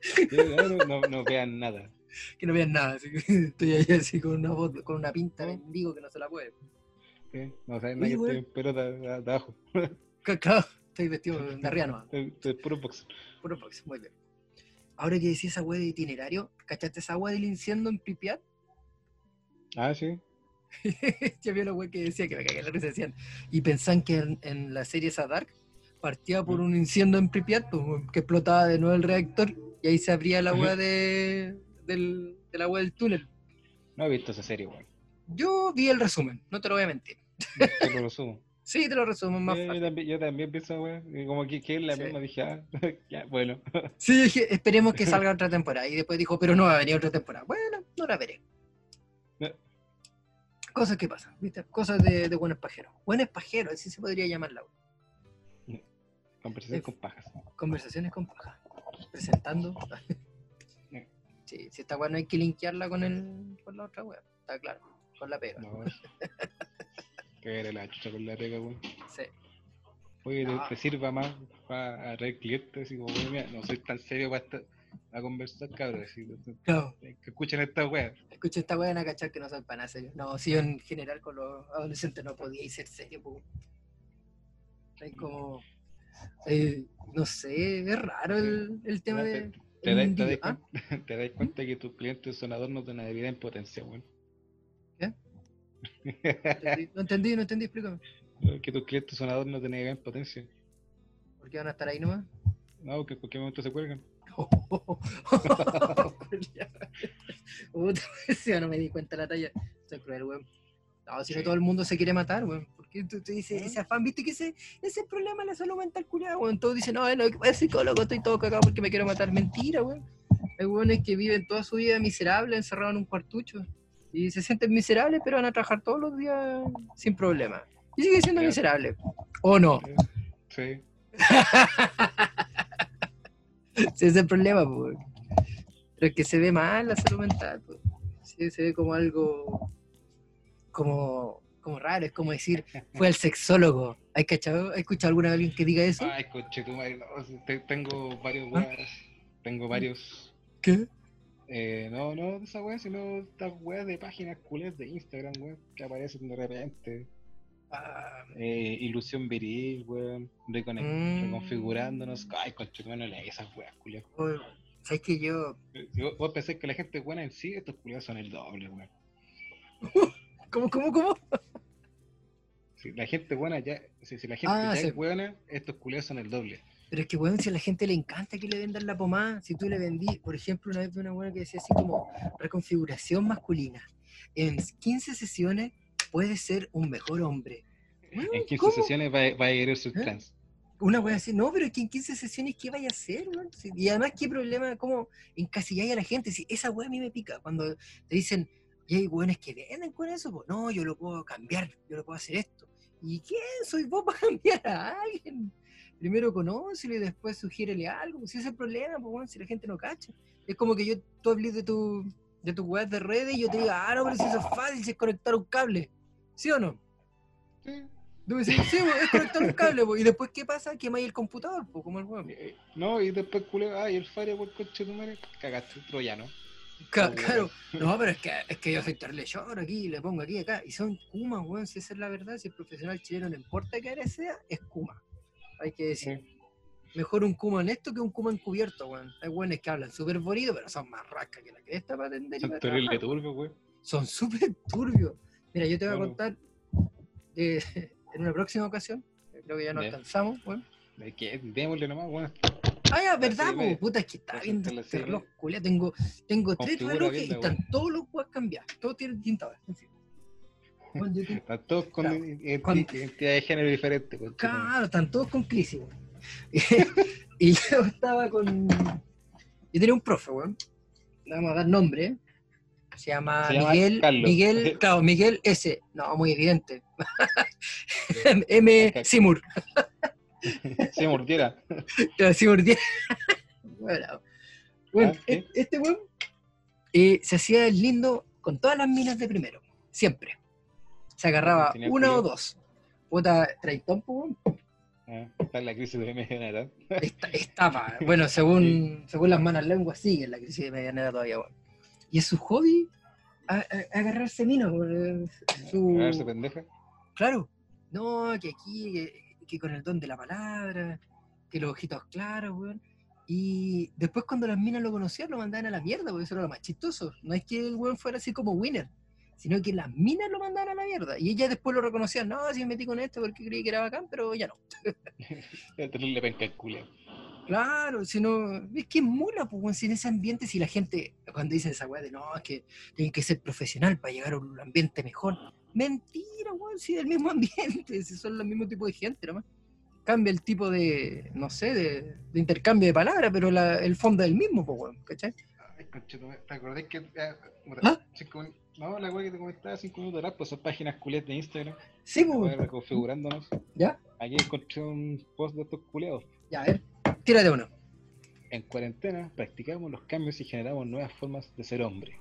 sí, no, no, no, vean nada. que no vean nada. así que [LAUGHS] estoy ahí así con una voz, con una pinta de mendigo que no se la puede. No saben nada que estoy en pelota de, de abajo. Claro, estoy vestido de arriano. Estoy, estoy puro box. Puro box, muy bien. Ahora que decía esa weá de itinerario, ¿cachaste esa weá del incendio en Pripyat? Ah, sí. [LAUGHS] ya vi la weá que decía que me cagué la risa, decían. Y pensaban que en, en la serie esa Dark partía por un incendio en Pripyat, pues, que explotaba de nuevo el reactor y ahí se abría la weá de, del, de la weá del túnel. No he visto esa serie, weón. Yo vi el resumen, no te lo voy a mentir. Te lo resumo. Sí, te lo resumo más Eh, yo, fácil. también, yo también pienso, weón. y Como que, que la Sí. misma, dije, ah, [LAUGHS] ya, bueno. Sí, dije, esperemos que [LAUGHS] salga otra temporada. Y después dijo, pero no va a venir otra temporada. Bueno, no la veré. No. Cosas que pasan, ¿viste? Cosas de, de buenos pajeros. Buenos pajeros, así se podría llamar la wea. Conversación Eh, con pajas. Conversaciones con paja. Presentando. Sí, si esta weá no hay que linkearla con, el, con la otra weá. Está claro. Con la pega. No. [LAUGHS] que era la chucha con la pega, weón. Sí. Oye, te, No. te sirva más para atraer clientes, así como, "Oye, mira, no soy tan serio para, estar- para conversar, cabrón. así, Claro. que escuchen esta wea. Escucha esta weá a cachar que no soy para nada serio. No, si yo en general con los adolescentes no podía ser serio, po. Es como. eh, no sé, es raro el, el tema Te- de. Te das ¿ah? cuenta, [LAUGHS] te das cuenta que tus clientes son adornos de una vida en potencia, weón. ¿Qué? No entendí, no entendí, explícame. que tus clientes son adornos de una vida en potencia. ¿Por qué van a estar ahí nomás? No, que en cualquier momento se cuelgan. [LAUGHS] Puta, [LAUGHS] yo no me di cuenta de la talla. Soy cruel, weón. No, si no Sí. todo el mundo se quiere matar, weón. Porque tú, tú dices, ese afán, viste que ese, ese problema de la salud mental culiada, weón. Todos dicen, no, no, al psicólogo, estoy todo cagado porque me quiero matar. Mentira, weón. Hay weones que viven toda su vida miserable, encerrados en un cuartucho. Y se sienten miserables, pero van a trabajar todos los días sin problema. Y sigue siendo Ya. miserable. ¿O no? Sí. [LAUGHS] Ese es el problema, pues. Pero es que se ve mal la salud mental, pues. Sí, se ve como algo como, como raro, es como decir, fue al sexólogo. ¿Hay cachado? ¿Has escuchado alguna vez alguien que diga eso? Ay, coche, te- tengo varios ¿Ah? tengo varios, ¿Qué? Eh, no, no de esa wea, sino estas weas de páginas culés de Instagram, weón, que aparecen de repente. Ah, Eh, ilusión viril, weón, Mm. reconfigurándonos. Ay, conche, tu madre, no lees esas weas, culias. ¿Sabes que yo? Si vos, vos pensás que la gente es buena en sí, estos culiados son el doble, weón. [LAUGHS] ¿Cómo, cómo, cómo? Si la gente buena ya, si, si la gente Ah, ya sí. es buena, estos culiados son el doble. Pero es que, weón, si a la gente le encanta que le vendan la pomada, si tú le vendí, por ejemplo, una vez vi una buena que decía así como reconfiguración masculina. En 15 sesiones puedes ser un mejor hombre. Weón, En 15 ¿cómo? sesiones va, va a querer ser ¿Eh? trans. Una wea así, no, pero es que en 15 sesiones, ¿qué vaya a hacer, weón? Y además, ¿qué problema? ¿Cómo encasilláis a la gente? Si esa wea a mí me pica, cuando te dicen, y hay weones que venden con eso, pues no, yo lo puedo cambiar, yo lo puedo hacer esto. ¿Y quién soy vos para [LAUGHS] cambiar a alguien? Primero conócelo y después sugiérele algo, pues si ese es el problema, pues weón, si la gente no cacha. Es como que yo, tú hables de tu, de tu web de redes y yo te diga, ah, no, pero si eso es fácil, si es conectar un cable. ¿Sí o no? Sí. Tú me sí, pues, es conectar un cable, pues. y después, ¿qué pasa? Quemáis el computador, pues, como el weón. Eh, No, y después culeo, ay, el firewall, coche tu madre, cagaste, troyano. Ca- Oh, Claro, [LAUGHS] no, pero es que, es que yo soy terrible short aquí, le pongo aquí, acá, y son Kumas, weón, si esa es la verdad, si el profesional chileno no importa que eres sea, es Kuma. Hay que decir, mejor un Kuma honesto que un Kuma encubierto, weón. Hay weones que hablan súper bonito, pero son más rascas que la cresta para atender y Son terrible trabajar. turbio, güey. Son súper turbios. Mira, yo te voy a contar de- [LAUGHS] en una próxima ocasión, creo que ya no alcanzamos, weón. ¿De qué? Démosle nomás, weón. Ah, ya, ¿verdad, po? Puta, es que Las viendo este reloj, culia. Tengo, tengo tres relojes y están todos los weas cambiados. Todos tienen horas. en fin. Bueno, yo tengo- [LAUGHS] Están todos con Claro. de género diferente, güey. Claro, están todos weón. [LAUGHS] y yo estaba con. Yo tenía un profe, weón. Le vamos a dar nombre. Se llama, Se llama Miguel. Carlos. Miguel, [LAUGHS] claro, Miguel S. No, muy evidente. M. Simur. Simur 10. bueno, bueno, Ah, ¿sí? e- este weón eh, se hacía el lindo con todas las minas de primero. Siempre. Se agarraba Tenía una o dos. Puta, traitón, weón. Ah, Está en la crisis de media edad. Esta- Estaba, bueno, según, según las malas lenguas, sigue la crisis de medianera todavía, weón. Y es su hobby a- a- agarrarse weón. Su- Cagarse pendeja. Claro, no, que aquí, que, que con el don de la palabra, que los ojitos claros, weón. Y después cuando las minas lo conocían, lo mandaban a la mierda, porque eso era lo más chistoso. No es que el weón fuera así como winner, sino que las minas lo mandaban a la mierda. Y ellas después lo reconocían, no, si me metí con esto porque creí que era bacán, pero ya no. [LAUGHS] Tenerle penca el culo. Claro, si no, es que es mula, pues, en ese ambiente, si la gente, cuando dicen esa weá de no, es que tienen que ser profesional para llegar a un ambiente mejor. Mentira, weón, si es el mismo [LAUGHS] ambiente, si son los mismos tipos de gente, nomás. Cambia el tipo de, no sé, de, de intercambio de palabras, pero la- el fondo es el mismo, pues, weón, ¿cachai? Ay, conchetumare, ¿te acordás que. puta, ¿Ah? No, la weá que te comentaba cinco minutos atrás, pues son páginas culiadas de Instagram. Sí, pues. reconfigurándonos. ¿Ya? Aquí encontré un post de estos culiados. Ya, a ver. Tírate uno. En cuarentena practicamos los cambios y generamos nuevas formas de ser hombre.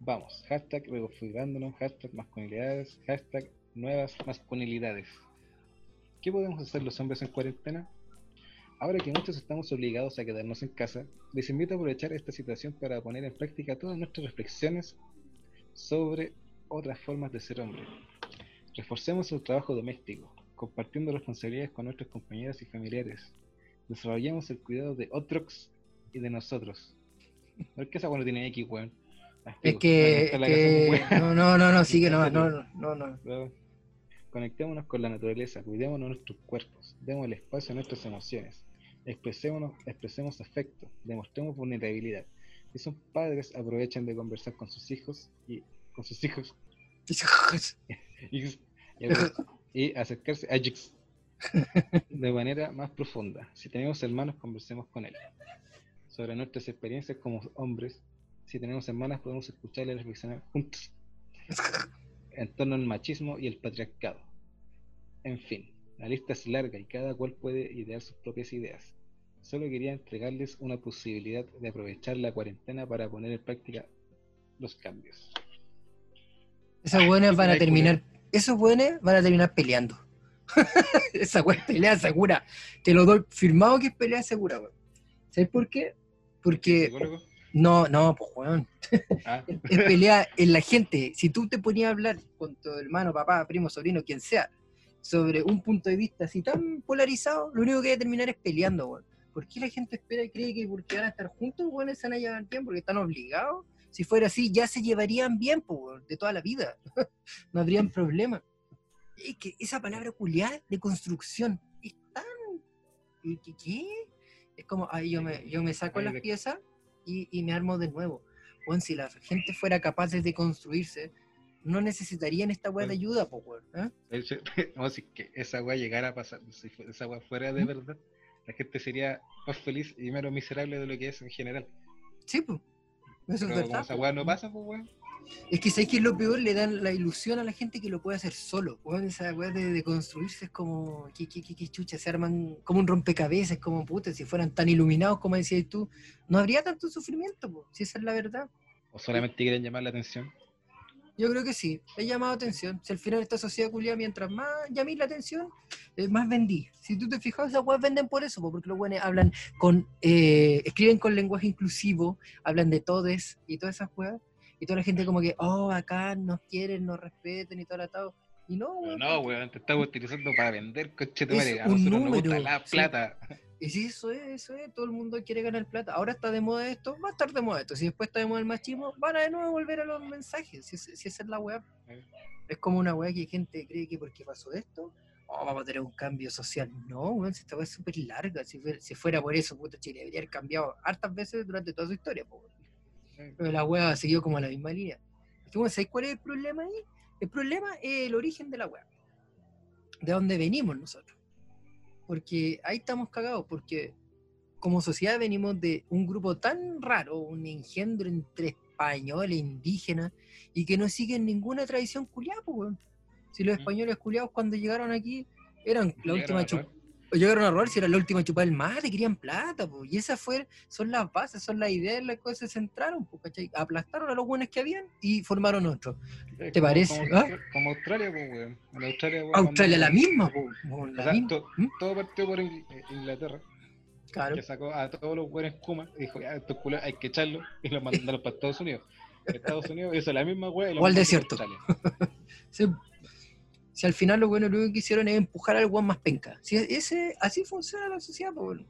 Vamos, hashtag reconfigurándonos, hashtag masculinidades, hashtag nuevas masculinidades. ¿Qué podemos hacer los hombres en cuarentena? Ahora que muchos estamos obligados a quedarnos en casa, les invito a aprovechar esta situación para poner en práctica todas nuestras reflexiones sobre otras formas de ser hombre. Reforcemos el trabajo doméstico, compartiendo responsabilidades con nuestros compañeros y familiares. Desarrollemos el cuidado de otros y de nosotros. [LAUGHS] ¿Por qué esa no tiene X, weón? Ah, Es que, es no, no, no, no, sigue, no, ¿En no, no, no, no. Conectémonos con la naturaleza, cuidémonos nuestros cuerpos, demos el espacio a nuestras emociones, expresémonos, expresemos afecto, demostremos vulnerabilidad. Si son padres, aprovechen de conversar con sus hijos y con sus hijos [LAUGHS] y, y y acercarse a Jix [LAUGHS] de manera más profunda. Si tenemos hermanos, conversemos con él sobre nuestras experiencias como hombres. Si tenemos hermanas, podemos escucharle y reflexionar juntos en torno al machismo y el patriarcado. En fin, la lista es larga y cada cual puede idear sus propias ideas. Solo quería entregarles una posibilidad de aprovechar la cuarentena para poner en práctica los cambios. Esos buenos van a terminar, esos buenos van a terminar peleando. [LAUGHS] Esa weá es pelea segura. Te lo doy firmado que es pelea segura, weón. ¿Sabes por qué? Porque no, no, pues weón. Ah, [LAUGHS] Es es pelea en la gente. Si tú te ponías a hablar con tu hermano, papá, primo, sobrino, quien sea, sobre un punto de vista así tan polarizado, lo único que va a terminar es peleando, weón. ¿Por qué la gente espera y cree que porque van a estar juntos, weón, se van a llevar bien? Porque están obligados. Si fuera así, ya se llevarían bien, pues, de toda la vida. [LAUGHS] no habrían problema. Es que esa palabra culiar de construcción es tan. ¿Qué? Es como, ay, yo me, yo me saco las piezas y, y me armo de nuevo. Bueno, si la gente fuera capaz de construirse, no necesitarían esta weá de ayuda, pues, weón. ¿eh? de hecho, [LAUGHS] no, si que esa weá llegara a pasar, si esa weá fuera de ¿Mm? verdad, la gente sería más feliz y menos miserable de lo que es en general. Sí, pues. Eso Pero es como verdad. esa weá no pasa, pues weón. Es que sabes que es lo peor, le dan la ilusión a la gente que lo puede hacer solo. weón, esa weá de, de construirse es como, ¿qué, qué, qué, qué chucha? Se arman como un rompecabezas, como puta, si fueran tan iluminados como decías tú, no habría tanto sufrimiento, po, si esa es la verdad. O solamente quieren llamar la atención. Yo creo que sí, he llamado atención. Si al final esta sociedad culiada, mientras más llamé la atención, eh, más vendí. Si tú te fijas, esas weas venden por eso, po, porque los buenos hablan con, eh, escriben con lenguaje inclusivo, hablan de todes y todas esas weas. Y toda la gente como que, oh, acá nos quieren, nos respetan y todo el atado. Y no, weón, no, weón, te estamos utilizando para vender, coche de Es un número, gusta la sí. Y sí, eso es, eso es, todo el mundo quiere ganar plata. Ahora está de moda esto, va a estar de moda esto. Si después está de moda el machismo, van a de nuevo volver a los mensajes. Si, es- si esa es la weá. Es como una weá que gente cree que porque pasó esto, oh, vamos a tener un cambio social. No, weón, si esta weá es súper larga. Si fuera, si fuera por eso, puta Chile debería haber cambiado hartas veces durante toda su historia. po, weón. Eh. Pero la weá ha seguido como la misma línea. ¿sabes cuál es el problema ahí? El problema es el origen de la weá. De dónde venimos nosotros. Porque ahí estamos cagados, porque como sociedad venimos de un grupo tan raro, un engendro entre españoles, indígenas, y que no siguen ninguna tradición culiada, pues. Si los españoles culiados cuando llegaron aquí eran la última chup-. Llegaron a robar si era la última chupada del mate, querían plata, pues. Y esas fue, son las bases, son las ideas en las que se centraron, ¿cachai? Aplastaron a los buenos que habían y formaron otros. Es ¿Te como- parece? Como, ¿Ah? como Australia, pues, weón. Australia, la misma, pues. weón, O la sea, misma. to- ¿Mm? todo partió por eh, Inglaterra, Claro. que sacó a todos los buenos Kuma y dijo, ya, estos culos hay que echarlos [LAUGHS] y los mandaron para Estados Unidos. Estados Unidos hizo la misma weá y los al desierto. [LAUGHS] Sí. Si al final lo que hicieron es empujar al guan más penca. Si ese, así funciona la sociedad, pues.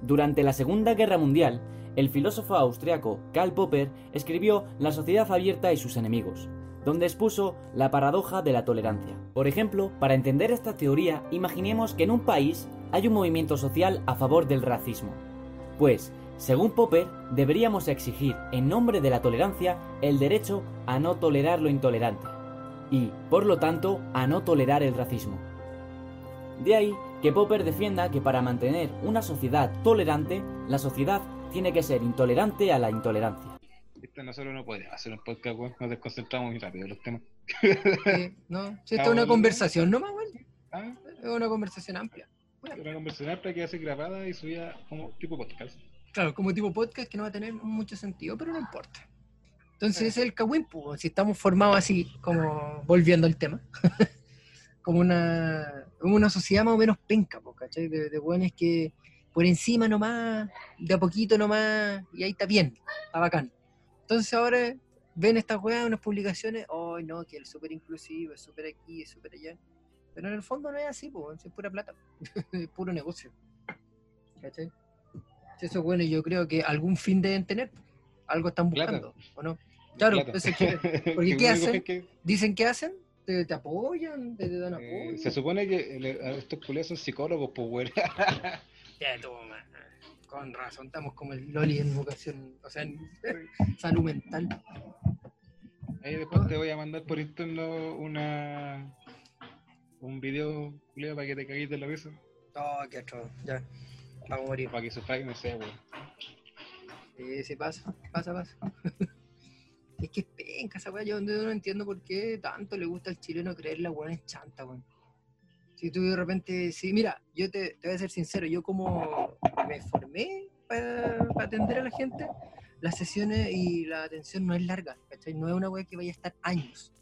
Durante la Segunda Guerra Mundial, el filósofo austriaco Karl Popper escribió La sociedad abierta y sus enemigos, donde expuso la paradoja de la tolerancia. Por ejemplo, para entender esta teoría, imaginemos que en un país hay un movimiento social a favor del racismo. Pues, según Popper, deberíamos exigir, en nombre de la tolerancia, el derecho a no tolerar lo intolerante y, por lo tanto, a no tolerar el racismo. De ahí que Popper defienda que para mantener una sociedad tolerante, la sociedad tiene que ser intolerante a la intolerancia. Nosotros no podemos hacer un podcast, weón. Nos desconcentramos muy rápido los temas. Sí, no, si esto Ah, es una bueno, conversación nomás, weón. Ah, Es una conversación amplia. una conversación amplia que ser grabada y subida como tipo podcast. Claro, como tipo podcast que no va a tener mucho sentido, pero no importa. Entonces ese es el Kawin, si estamos formados así, como volviendo al tema, [LAUGHS] como una, una sociedad más o menos penca, pues, ¿cachai? De, de buenos que por encima nomás, de a poquito nomás, y ahí está bien, está bacán. Entonces ahora ven estas weas, unas publicaciones, oh no, que es súper inclusivo, es súper aquí, es súper allá. Pero en el fondo no es así, pues, es pura plata, [LAUGHS] es puro negocio. ¿Cachai? Eso bueno, yo creo que algún fin deben tener, algo están buscando, ¿o no? Claro, eso Que [LAUGHS] porque ¿qué hacen? que- dicen que hacen, te, te apoyan, te, te dan eh, apoyo. se supone que a estos culiados son psicólogos, pues, weón. [LAUGHS] Ya, toma. Con razón, estamos como el Loli en educación, o sea, en [LAUGHS] salud mental. Ahí después te voy a mandar por interno una un video culiao, para que te cagues de la risa. Oh, qué atroz, ya. Vamos a morir. Para que sufráis, no sé, weón. Sí, sí, pasa, pasa, pasa. Es que es penca esa weá, yo no entiendo por qué tanto le gusta al chileno creer la weá es chanta, weón. Si tú de repente, sí, mira, yo te, voy a ser sincero, yo como me formé para, atender a la gente, las sesiones y la atención no es larga, ¿cachai? No es una weá que vaya a estar años.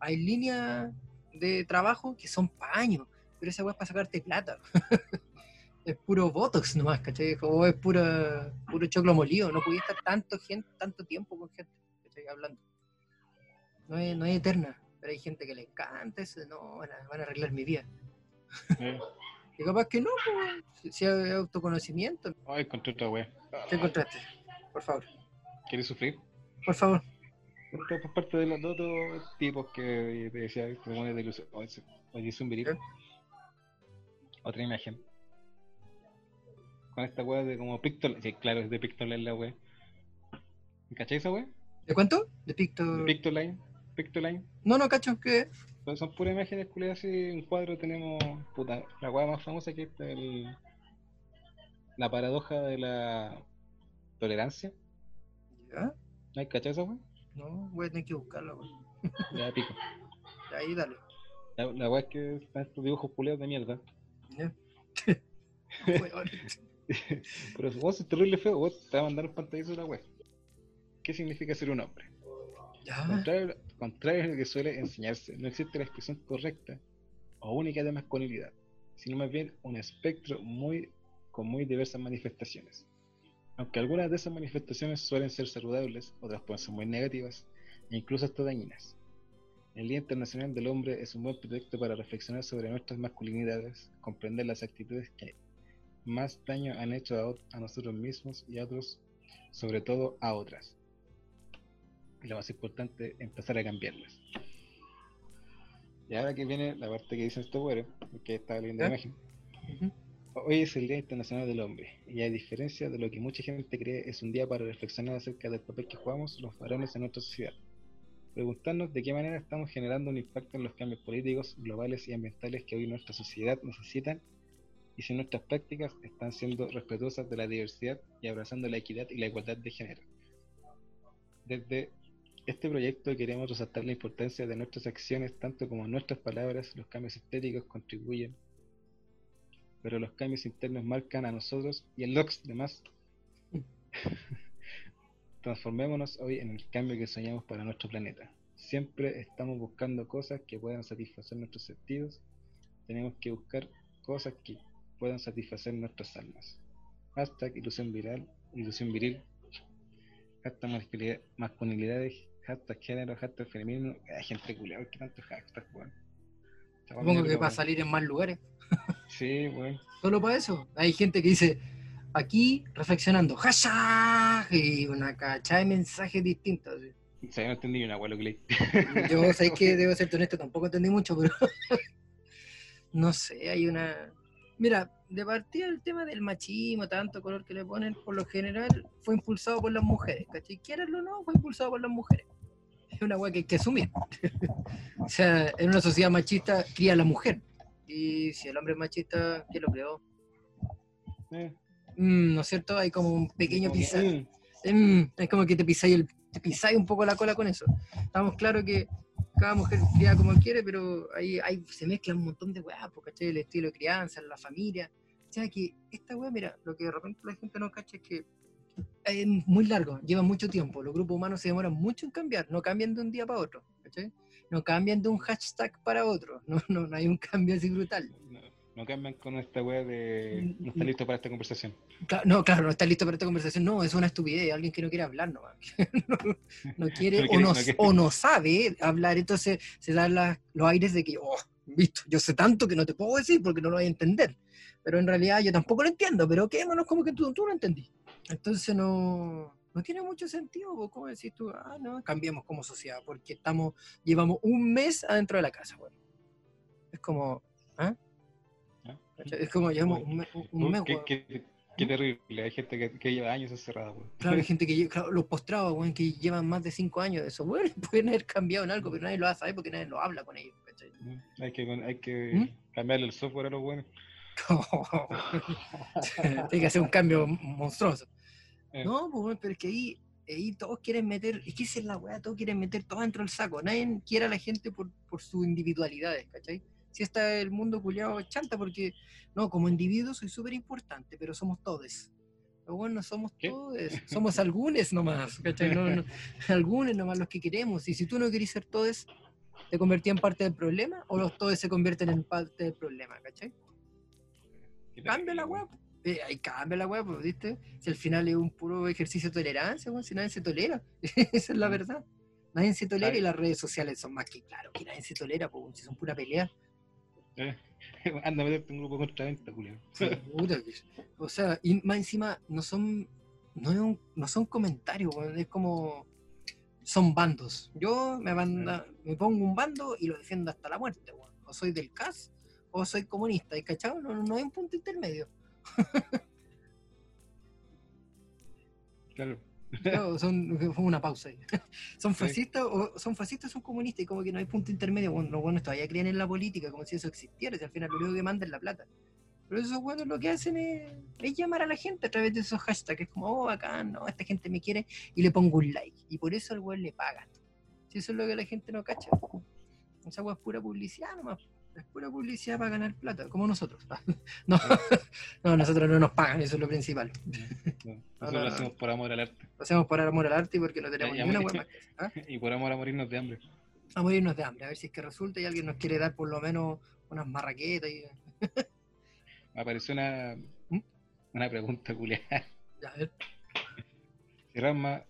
Hay líneas de trabajo que son para años, pero esa weá es para sacarte plata. [LAUGHS] es puro botox nomás, ¿cachai? O es pura, puro choclo molido, no podía estar tanto, gente, tanto tiempo con gente. Hablando. No es, no es eterna, pero hay gente que le encanta eso, no, van a, van a arreglar mi vida. Eh. [LAUGHS] Y capaz que no, pues, si, si hay autoconocimiento. Ay, encontré otra weá. ¿Qué encontraste? Por favor, ¿Quieres sufrir? por favor. Esto por parte de los dos otros tipos que te decía, que pone de ilusión. Oye, es un viril. ¿Qué? Otra imagen. Con esta weá de como Pictol. Sí, claro, es de Pictoline la weá. ¿Cachai esa weá? ¿De cuánto? ¿De De Picto? Pictoline. Pictoline. No, no, cacho, ¿qué? Son, son puras imágenes culiadas así. En cuadro tenemos. Puta, la weá más famosa que es el, la paradoja de la tolerancia. ¿Ya? ¿No hay cachai esa weá? No, voy a tener que buscarla, weón. Ya pico. [LAUGHS] Ahí, dale. La, la weá es que están estos dibujos culiados de mierda. Ya. [LAUGHS] [LAUGHS] Pero vos es terrible feo, vos te va a mandar un pantallazo de la web. ¿Qué significa ser un hombre? Ya. Contrario, contrario a lo que suele enseñarse, no existe la expresión correcta o única de masculinidad, sino más bien un espectro muy con muy diversas manifestaciones. Aunque algunas de esas manifestaciones suelen ser saludables, otras pueden ser muy negativas e incluso hasta dañinas. El Día Internacional del Hombre es un buen pretexto para reflexionar sobre nuestras masculinidades, comprender las actitudes que más daño han hecho a, a nosotros mismos y a otros, sobre todo a otras. Y lo más importante, empezar a cambiarlas. Y ahora que viene la parte que dicen estos güeyes, que estaba leyendo la ¿Ya? imagen. Ujú. Hoy es el Día Internacional del Hombre, y a diferencia de lo que mucha gente cree, es un día para reflexionar acerca del papel que jugamos los varones en nuestra sociedad. Preguntarnos de qué manera estamos generando un impacto en los cambios políticos, globales y ambientales que hoy nuestra sociedad necesitan, y si nuestras prácticas están siendo respetuosas de la diversidad y abrazando la equidad y la igualdad de género. Desde este proyecto queremos resaltar la importancia de nuestras acciones, tanto como nuestras palabras, los cambios estéticos contribuyen pero los cambios internos marcan a nosotros y a los demás. [LAUGHS] Transformémonos hoy en el cambio que soñamos para nuestro planeta. Siempre estamos buscando cosas que puedan satisfacer nuestros sentidos. Tenemos que buscar cosas que puedan satisfacer nuestras almas. Hashtag ilusión viral, ilusión viril. Masculinidad- masculinidades, hashtag género, hashtag feminismo. Hay gente culiada, que tanto hashtag, weón. Supongo que como- para salir en más lugares. Sí, weón. Solo para eso. Hay gente que dice, aquí reflexionando, hashtag, y una cachada de mensajes distintos. así. O sea, yo no entendí una weá lo que leí. [LAUGHS] Yo sé que [LAUGHS] debo ser honesto, tampoco entendí mucho, pero [LAUGHS] no sé, hay una... Mira, de partida el tema del machismo, tanto color que le ponen, por lo general fue impulsado por las mujeres, ¿cachai? Quieranlo o no, fue impulsado por las mujeres. Es una weá que hay que asumir. [LAUGHS] o sea, en una sociedad machista cría a la mujer. Y si el hombre es machista, ¿quién lo creó? Eh, Mm, ¿No es cierto? Hay como un pequeño pisaje. mm, es como que te pisáis el, te pisáis un poco la cola con eso. Estamos claros que cada mujer cría como quiere, pero ahí, ahí se mezclan un montón de weas, porque ¿cachai? el estilo de crianza, la familia. O sea que esta wea, mira, lo que de repente la gente no cacha es que es muy largo, lleva mucho tiempo. Los grupos humanos se demoran mucho en cambiar, no cambian de un día para otro. ¿cachai? No cambian de un hashtag para otro, [LAUGHS] no, no, no hay un cambio así brutal. No, no cambian con esta weá de. No está listo para esta conversación. No, claro, no está listo para esta conversación. No, es una estupidez. Alguien que no quiere hablar nomás. [LAUGHS] no, no quiere, [LAUGHS] No o, quiere- no, no quiere. o no sabe hablar. Entonces se dan las- los aires de que, oh, visto, yo sé tanto que no te puedo decir porque no lo voy a entender. Pero en realidad yo tampoco lo entiendo, pero quedémonos como que tú, tú lo entendí. Entonces no, no tiene mucho sentido. ¿Cómo decís tú? Ah, no, cambiemos como sociedad porque estamos, llevamos un mes adentro de la casa. Bueno. Es como, ¿ah? ¿Ah? Es como llevamos un, mes- un mes, qué, qué terrible. Hay gente que, que lleva años encerrada, weón. Claro, hay [LAUGHS] gente que claro, los postrados, weón, que llevan más de cinco años de eso, bueno, [LAUGHS] pueden haber cambiado en algo, pero nadie lo va a saber porque nadie lo habla con ellos, ¿cachai? Hay que, hay que ¿Mm? cambiarle el software a los buenos. [LAUGHS] Tiene que hacer un cambio monstruoso. Eh. No, pues, pero es que ahí, ahí todos quieren meter, es que esa es la weá, todos quieren meter todo dentro del saco, nadie quiere a la gente por, por sus individualidades, ¿cachai? Si está el mundo culiado chanta, porque, no, como individuo soy súper importante, pero somos todos. Pero bueno, no somos ¿Qué? todos, somos algunos nomás, ¿cachai? No, no, [LAUGHS] algunos nomás los que queremos. Y si tú no querés ser todos, ¿te convertí en parte del problema o los todos se convierten en parte del problema, ¿cachai? Qué Cambia la web. Eh, ahí cambia la web, pues, ¿viste? Si al final es un puro ejercicio de tolerancia, weón, si nadie se tolera. [LAUGHS] Esa es la Mm. verdad. Nadie se tolera y las redes sociales son más que claro que nadie se tolera, pues, si son pura pelea. Eh, [LAUGHS] Anda a meterte un grupo contra venta, Julio. O sea, y más encima no son, no, es un- no son comentarios, weón, es como son bandos. Yo me, banda, me pongo un bando y lo defiendo hasta la muerte, weón. O soy del CAS o soy comunista, ¿y cachado? No, no hay un punto intermedio. Claro. Son, fue una pausa ahí. [LAUGHS] Son fascistas o son fascistas o son comunistas y como que no hay punto intermedio. Bueno, los buenos todavía creen en la política como si eso existiera, si al final lo único que manda es la plata. Pero esos buenos lo que hacen es, es llamar a la gente a través de esos hashtags. Es como, oh, bacán, no, esta gente me quiere y le pongo un like. Y por eso al weón le pagan. Si eso es lo que la gente no cacha. Esa weá es pura publicidad nomás. Es pura publicidad para ganar plata, como nosotros. [LAUGHS] No, [LAUGHS] no, nosotros no nos pagan, eso es lo principal. [LAUGHS] No, no, Nosotros no. lo hacemos por amor al arte. Lo hacemos por amor al arte y porque no tenemos Ya, ni ya, una me- weá más que hacer, ¿ah? Y por amor a morirnos de hambre. a morirnos de hambre, a ver si es que resulta y alguien nos quiere dar por lo menos unas marraquetas y Me apareció una, ¿Mm? una pregunta, Julia. ya, a ver, Si Rasma,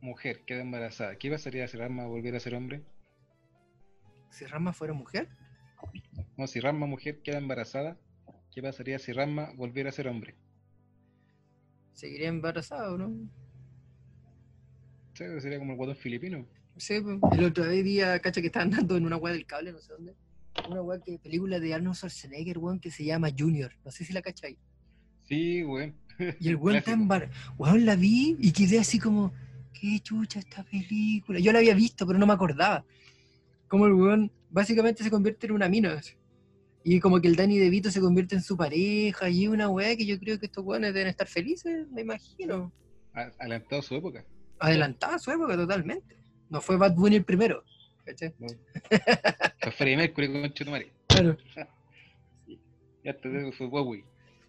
mujer, queda embarazada, ¿qué pasaría si Rasma volviera a ser hombre? si Rama fuera mujer, No, si Rasma, mujer, queda embarazada, ¿qué pasaría si Rasma volviera a ser hombre? seguiría embarazado, ¿no? Sí, sería como el guatón filipino. Sí, pues, el otro día, cacha, que estaban dando en una weá del cable, no sé dónde. Una weá que película de Arnold Schwarzenegger, weón, que se llama Junior. No sé si la cachai. Sí, güey. Y el weón está embarazado. Weón, la vi y quedé así como, qué chucha esta película. Yo la había visto, pero no me acordaba. Como el weón básicamente se convierte en una mina. así. Y como que el Danny DeVito se convierte en su pareja. Y una weá que yo creo que estos weones deben estar felices, me imagino. Adelantado a su época. Adelantada a su época totalmente. No fue Bad Bunny el primero. ¿cachai? Fue Freddie Mercury con Chetumare. Claro, [LAUGHS] Ya te digo, fue Bowie.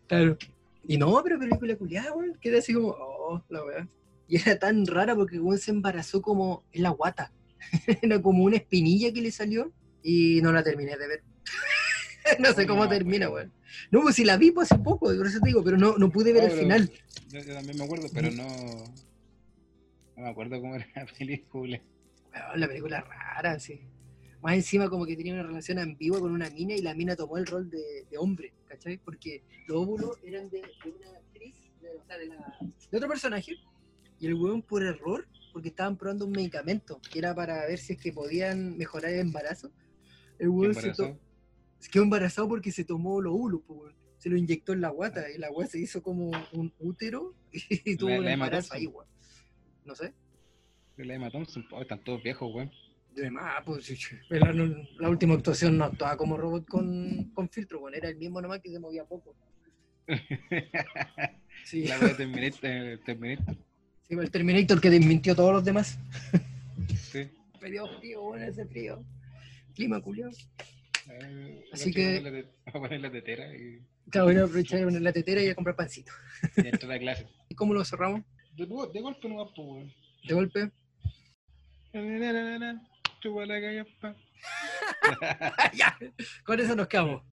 claro. Y no, pero película culiada, weón. Quedé así como, oh, la weá. Y era tan rara porque weón se embarazó como en la guata. [LAUGHS] era como una espinilla que le salió y no la terminé de ver. [LAUGHS] no sé cómo No, termina, weón. No, pues si la vi pues, hace poco, por eso te digo, pero no, no pude ver No, el final. Yo, yo también me acuerdo, pero no. No me acuerdo cómo era la [LAUGHS] película. Weón, la película es rara, sí. Más encima como que tenía una relación ambigua con una mina y la mina tomó el rol de, de hombre, ¿cachai? Porque los óvulos eran de, de una actriz, de, o sea, de, la- de otro personaje, y el weón por error, porque estaban probando un medicamento que era para ver si es que podían mejorar el embarazo, el ¿Qué weón se, embarazó? to- se quedó embarazado porque se tomó los óvulos, po, weón. se lo inyectó en la guata y la weá se hizo como un útero [LAUGHS] y tuvo La- un embarazo ahí, weón. No sé. La Emma Thompson, oh, están todos viejos. De más, pues, la, la última actuación no actuaba como robot con, con filtro, bueno, era el mismo nomás que se movía poco. [LAUGHS] Sí, la wea Terminator, eh, Terminator. Sí, el Terminator que desmintió a todos los demás. Sí. [LAUGHS] Me dio frío, bueno, ese frío. Clima culiao. Eh, Así a que- la [LAUGHS] voy a poner la tetera y, Claro, voy a aprovechar de poner la tetera y a comprar pancito. y entrar a clase. [LAUGHS] ¿Y cómo lo cerramos? De, de golpe nomás, pues, weón. De golpe. La [LAUGHS] ya, con eso nos quedamos.